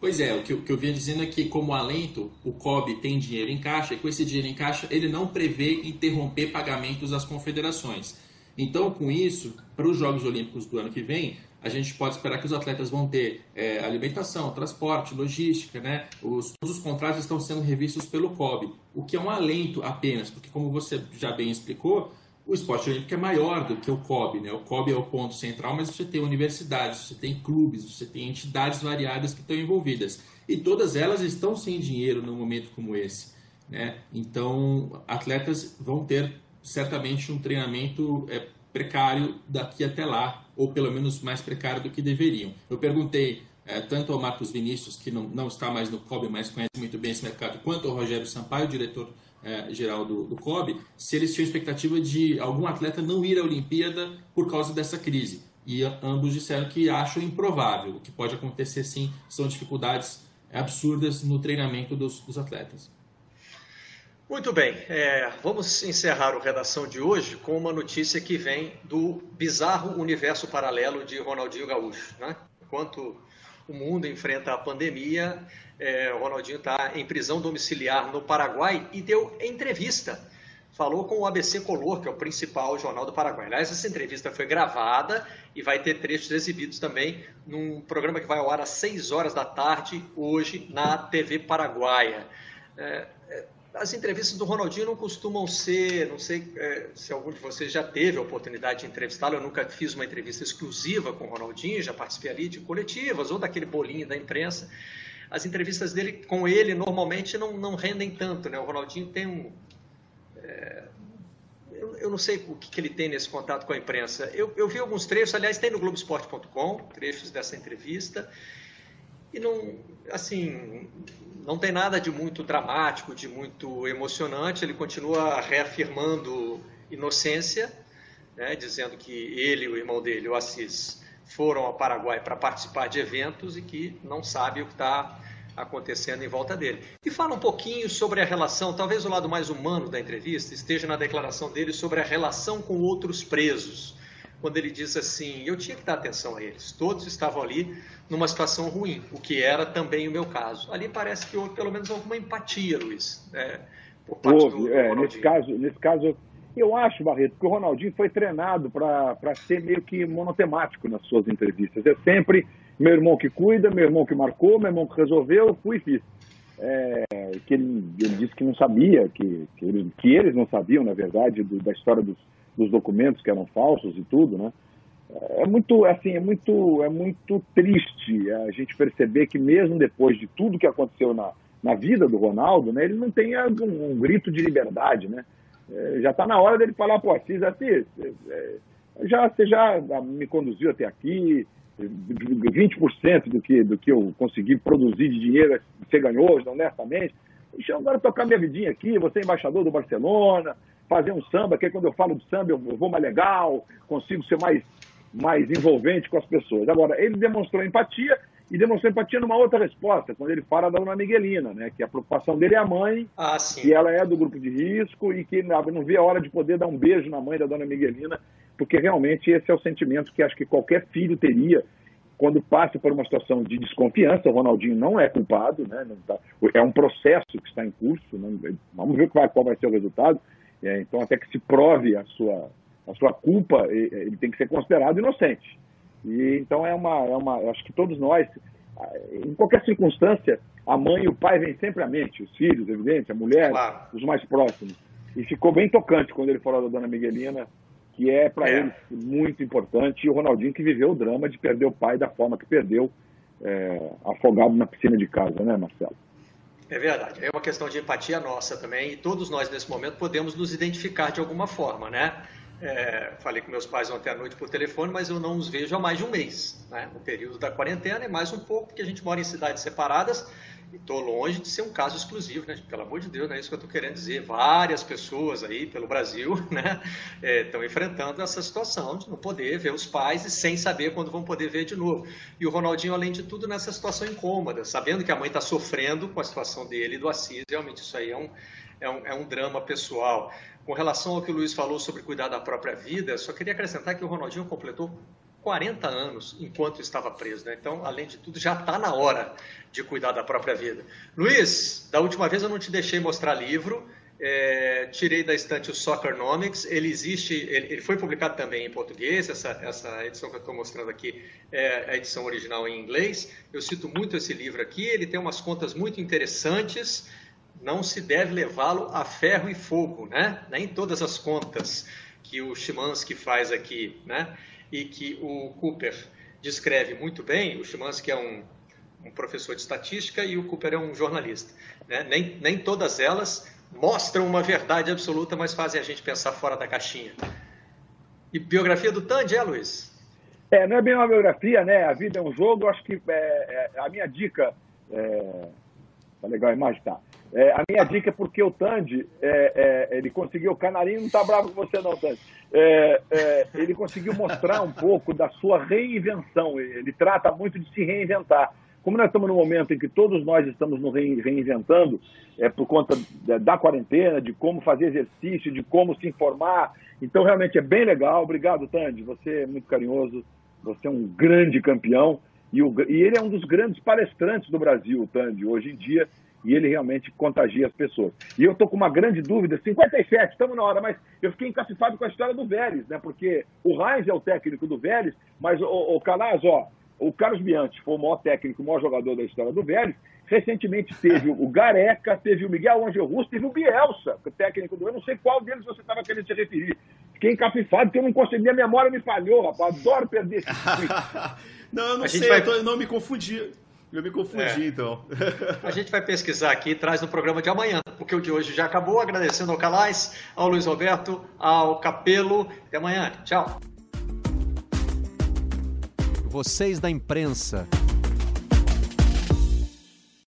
Speaker 5: Pois é, o que, o que eu vinha dizendo é que, como alento, o COB tem dinheiro em caixa, e com esse dinheiro em caixa, ele não prevê interromper pagamentos às confederações. Então, com isso, para os Jogos Olímpicos do ano que vem, a gente pode esperar que os atletas vão ter é, alimentação, transporte, logística, né? Os, todos os contratos estão sendo revistos pelo COB, o que é um alento apenas, porque como você já bem explicou, o esporte olímpico é maior do que o COB, né? O COB é o ponto central, mas você tem universidades, você tem clubes, você tem entidades variadas que estão envolvidas. E todas elas estão sem dinheiro num momento como esse, né? Então, atletas vão ter certamente um treinamento é, precário daqui até lá, ou pelo menos mais precário do que deveriam. Eu perguntei é, tanto ao Marcos Vinícius, que não, não está mais no COB, mas conhece muito bem esse mercado, quanto ao Rogério Sampaio, diretor é, geral do, do COB, se eles tinham expectativa de algum atleta não ir à Olimpíada por causa dessa crise. E ambos disseram que acham improvável. O que pode acontecer sim são dificuldades absurdas no treinamento dos, dos atletas.
Speaker 2: Muito bem, é, vamos encerrar o Redação de hoje com uma notícia que vem do bizarro universo paralelo de Ronaldinho Gaúcho. Né? Enquanto o mundo enfrenta a pandemia, é, o Ronaldinho está em prisão domiciliar no Paraguai e deu entrevista. Falou com o ABC Color, que é o principal jornal do Paraguai. Aliás, essa entrevista foi gravada e vai ter trechos exibidos também num programa que vai ao ar às 6 horas da tarde, hoje, na TV Paraguaia. É, as entrevistas do Ronaldinho não costumam ser, não sei é, se algum de vocês já teve a oportunidade de entrevistá-lo, eu nunca fiz uma entrevista exclusiva com o Ronaldinho, já participei ali de coletivas ou daquele bolinho da imprensa. As entrevistas dele com ele normalmente não, não rendem tanto, né? O Ronaldinho tem um. É, eu, eu, não sei o que, que, ele tem nesse contato com a imprensa. Eu, eu vi alguns trechos, aliás, tem no Globoesporte.com, trechos dessa entrevista, e não, assim, não tem nada de muito dramático, de muito emocionante. Ele continua reafirmando inocência, né, dizendo que ele e o irmão dele, o Assis, foram ao Paraguai para participar de eventos e que não sabe o que está acontecendo em volta dele. E fala um pouquinho sobre a relação, talvez o lado mais humano da entrevista esteja na declaração dele sobre a relação com outros presos quando ele diz assim: eu tinha que dar atenção a eles. Todos estavam ali numa situação ruim, o que era também o meu caso. Ali parece que houve pelo menos alguma empatia, Luiz.
Speaker 4: É, houve, do, é, nesse caso, nesse caso, eu acho, Barreto, que o Ronaldinho foi treinado para ser meio que monotemático nas suas entrevistas. É sempre meu irmão que cuida, meu irmão que marcou, meu irmão que resolveu, eu fui e fiz. É, que ele, ele, disse que não sabia, que, que, ele, que eles não sabiam, na verdade, do, da história dos dos documentos que eram falsos e tudo, né? É muito, assim, é muito, é muito triste a gente perceber que mesmo depois de tudo que aconteceu na, na vida do Ronaldo, né, ele não tem um, um grito de liberdade, né? É, já está na hora dele falar, pô, Assis, Assis, é, já, você já me conduziu até aqui, 20% do que, do que eu consegui produzir de dinheiro você ganhou honestamente. Deixa eu agora tocar minha vidinha aqui, você é embaixador do Barcelona, fazer um samba, que quando eu falo de samba eu vou mais legal, consigo ser mais, mais envolvente com as pessoas. Agora, ele demonstrou empatia e demonstrou empatia numa outra resposta, quando ele fala da dona Miguelina, né? Que a preocupação dele é a mãe,
Speaker 2: ah,
Speaker 4: que ela é do grupo de risco e que não vê a hora de poder dar um beijo na mãe da dona Miguelina, porque realmente esse é o sentimento que acho que qualquer filho teria quando passa por uma situação de desconfiança. O Ronaldinho não é culpado, né? Tá, é um processo que está em curso, vamos ver qual vai ser o resultado é, então, até que se prove a sua, a sua culpa, ele tem que ser considerado inocente. E então é uma, é uma, acho que todos nós, em qualquer circunstância, a mãe e o pai vêm sempre à mente, os filhos, evidente, a mulher, claro. os mais próximos. E ficou bem tocante quando ele falou da dona Miguelina, que é para é. ele muito importante, e o Ronaldinho que viveu o drama de perder o pai da forma que perdeu, é, afogado na piscina de casa, né, Marcelo?
Speaker 2: É verdade. É uma questão de empatia nossa também, e todos nós nesse momento podemos nos identificar de alguma forma, né? É, falei com meus pais ontem à noite por telefone, mas eu não os vejo há mais de um mês. Né? No período da quarentena é mais um pouco, porque a gente mora em cidades separadas estou longe de ser um caso exclusivo, né? Pelo amor de Deus, não é isso que eu estou querendo dizer. Várias pessoas aí pelo Brasil né, estão é, enfrentando essa situação de não poder ver os pais e sem saber quando vão poder ver de novo. E o Ronaldinho, além de tudo, nessa situação incômoda, sabendo que a mãe está sofrendo com a situação dele e do Assis, realmente isso aí é um, é um, é um drama pessoal. Com relação ao que o Luiz falou sobre cuidar da própria vida, só queria acrescentar que o Ronaldinho completou 40 anos enquanto estava preso. Né? Então, além de tudo, já está na hora de cuidar da própria vida. Luiz, da última vez eu não te deixei mostrar livro. É, tirei da estante o Soccernomics. Ele existe, ele, ele, foi publicado também em português. Essa, essa edição que eu estou mostrando aqui é a edição original em inglês. Eu cito muito esse livro aqui. Ele tem umas contas muito interessantes. Não se deve levá-lo a ferro e fogo, né? Nem todas as contas que o Chimansky faz aqui, né? E que o Cooper descreve muito bem. O Szymanski é um, um professor de estatística e o Cooper é um jornalista. Né? Nem, nem todas elas mostram uma verdade absoluta, mas fazem a gente pensar fora da caixinha. E biografia do Tandy, é, Luiz?
Speaker 4: É, não é bem uma biografia, né? A vida é um jogo. Acho que é, é, a minha dica. Tá legal a imagem? Tá. É, a minha dica é porque o Tandy, é, é, ele conseguiu, o Canarinho não está bravo com você não, Tandy, é, é, ele conseguiu mostrar um pouco da sua reinvenção, ele trata muito de se reinventar. Como nós estamos no momento em que todos nós estamos nos reinventando, é, por conta da quarentena, de como fazer exercício, de como se informar, então realmente é bem legal. Obrigado, Tandy, você é muito carinhoso, você é um grande campeão, e, o, e ele é um dos grandes palestrantes do Brasil, Tandy, hoje em dia, e ele realmente contagia as pessoas. E eu estou com uma grande dúvida, 57, estamos na hora, mas eu fiquei encacifado com a história do Vélez, né? Porque o Reis é o técnico do Vélez, mas o, o Canaz, ó, o Carlos Bianchi foi o maior técnico, o maior jogador da história do Vélez. Recentemente teve o Gareca, teve o Miguel Angel Russo, teve o Bielsa, o técnico do. Eu não sei qual deles você estava querendo se referir. Fiquei encafifado porque eu não consegui, a memória me falhou, rapaz. Adoro perder esse
Speaker 3: Não, eu não a sei, vai... eu, tô, eu não me confundi. Eu me confundi, é. então.
Speaker 2: A gente vai pesquisar aqui, traz no programa de amanhã, porque o de hoje já acabou. Agradecendo ao Calais, ao Luiz Roberto, ao Capelo. Até amanhã. Tchau.
Speaker 1: Vocês da imprensa.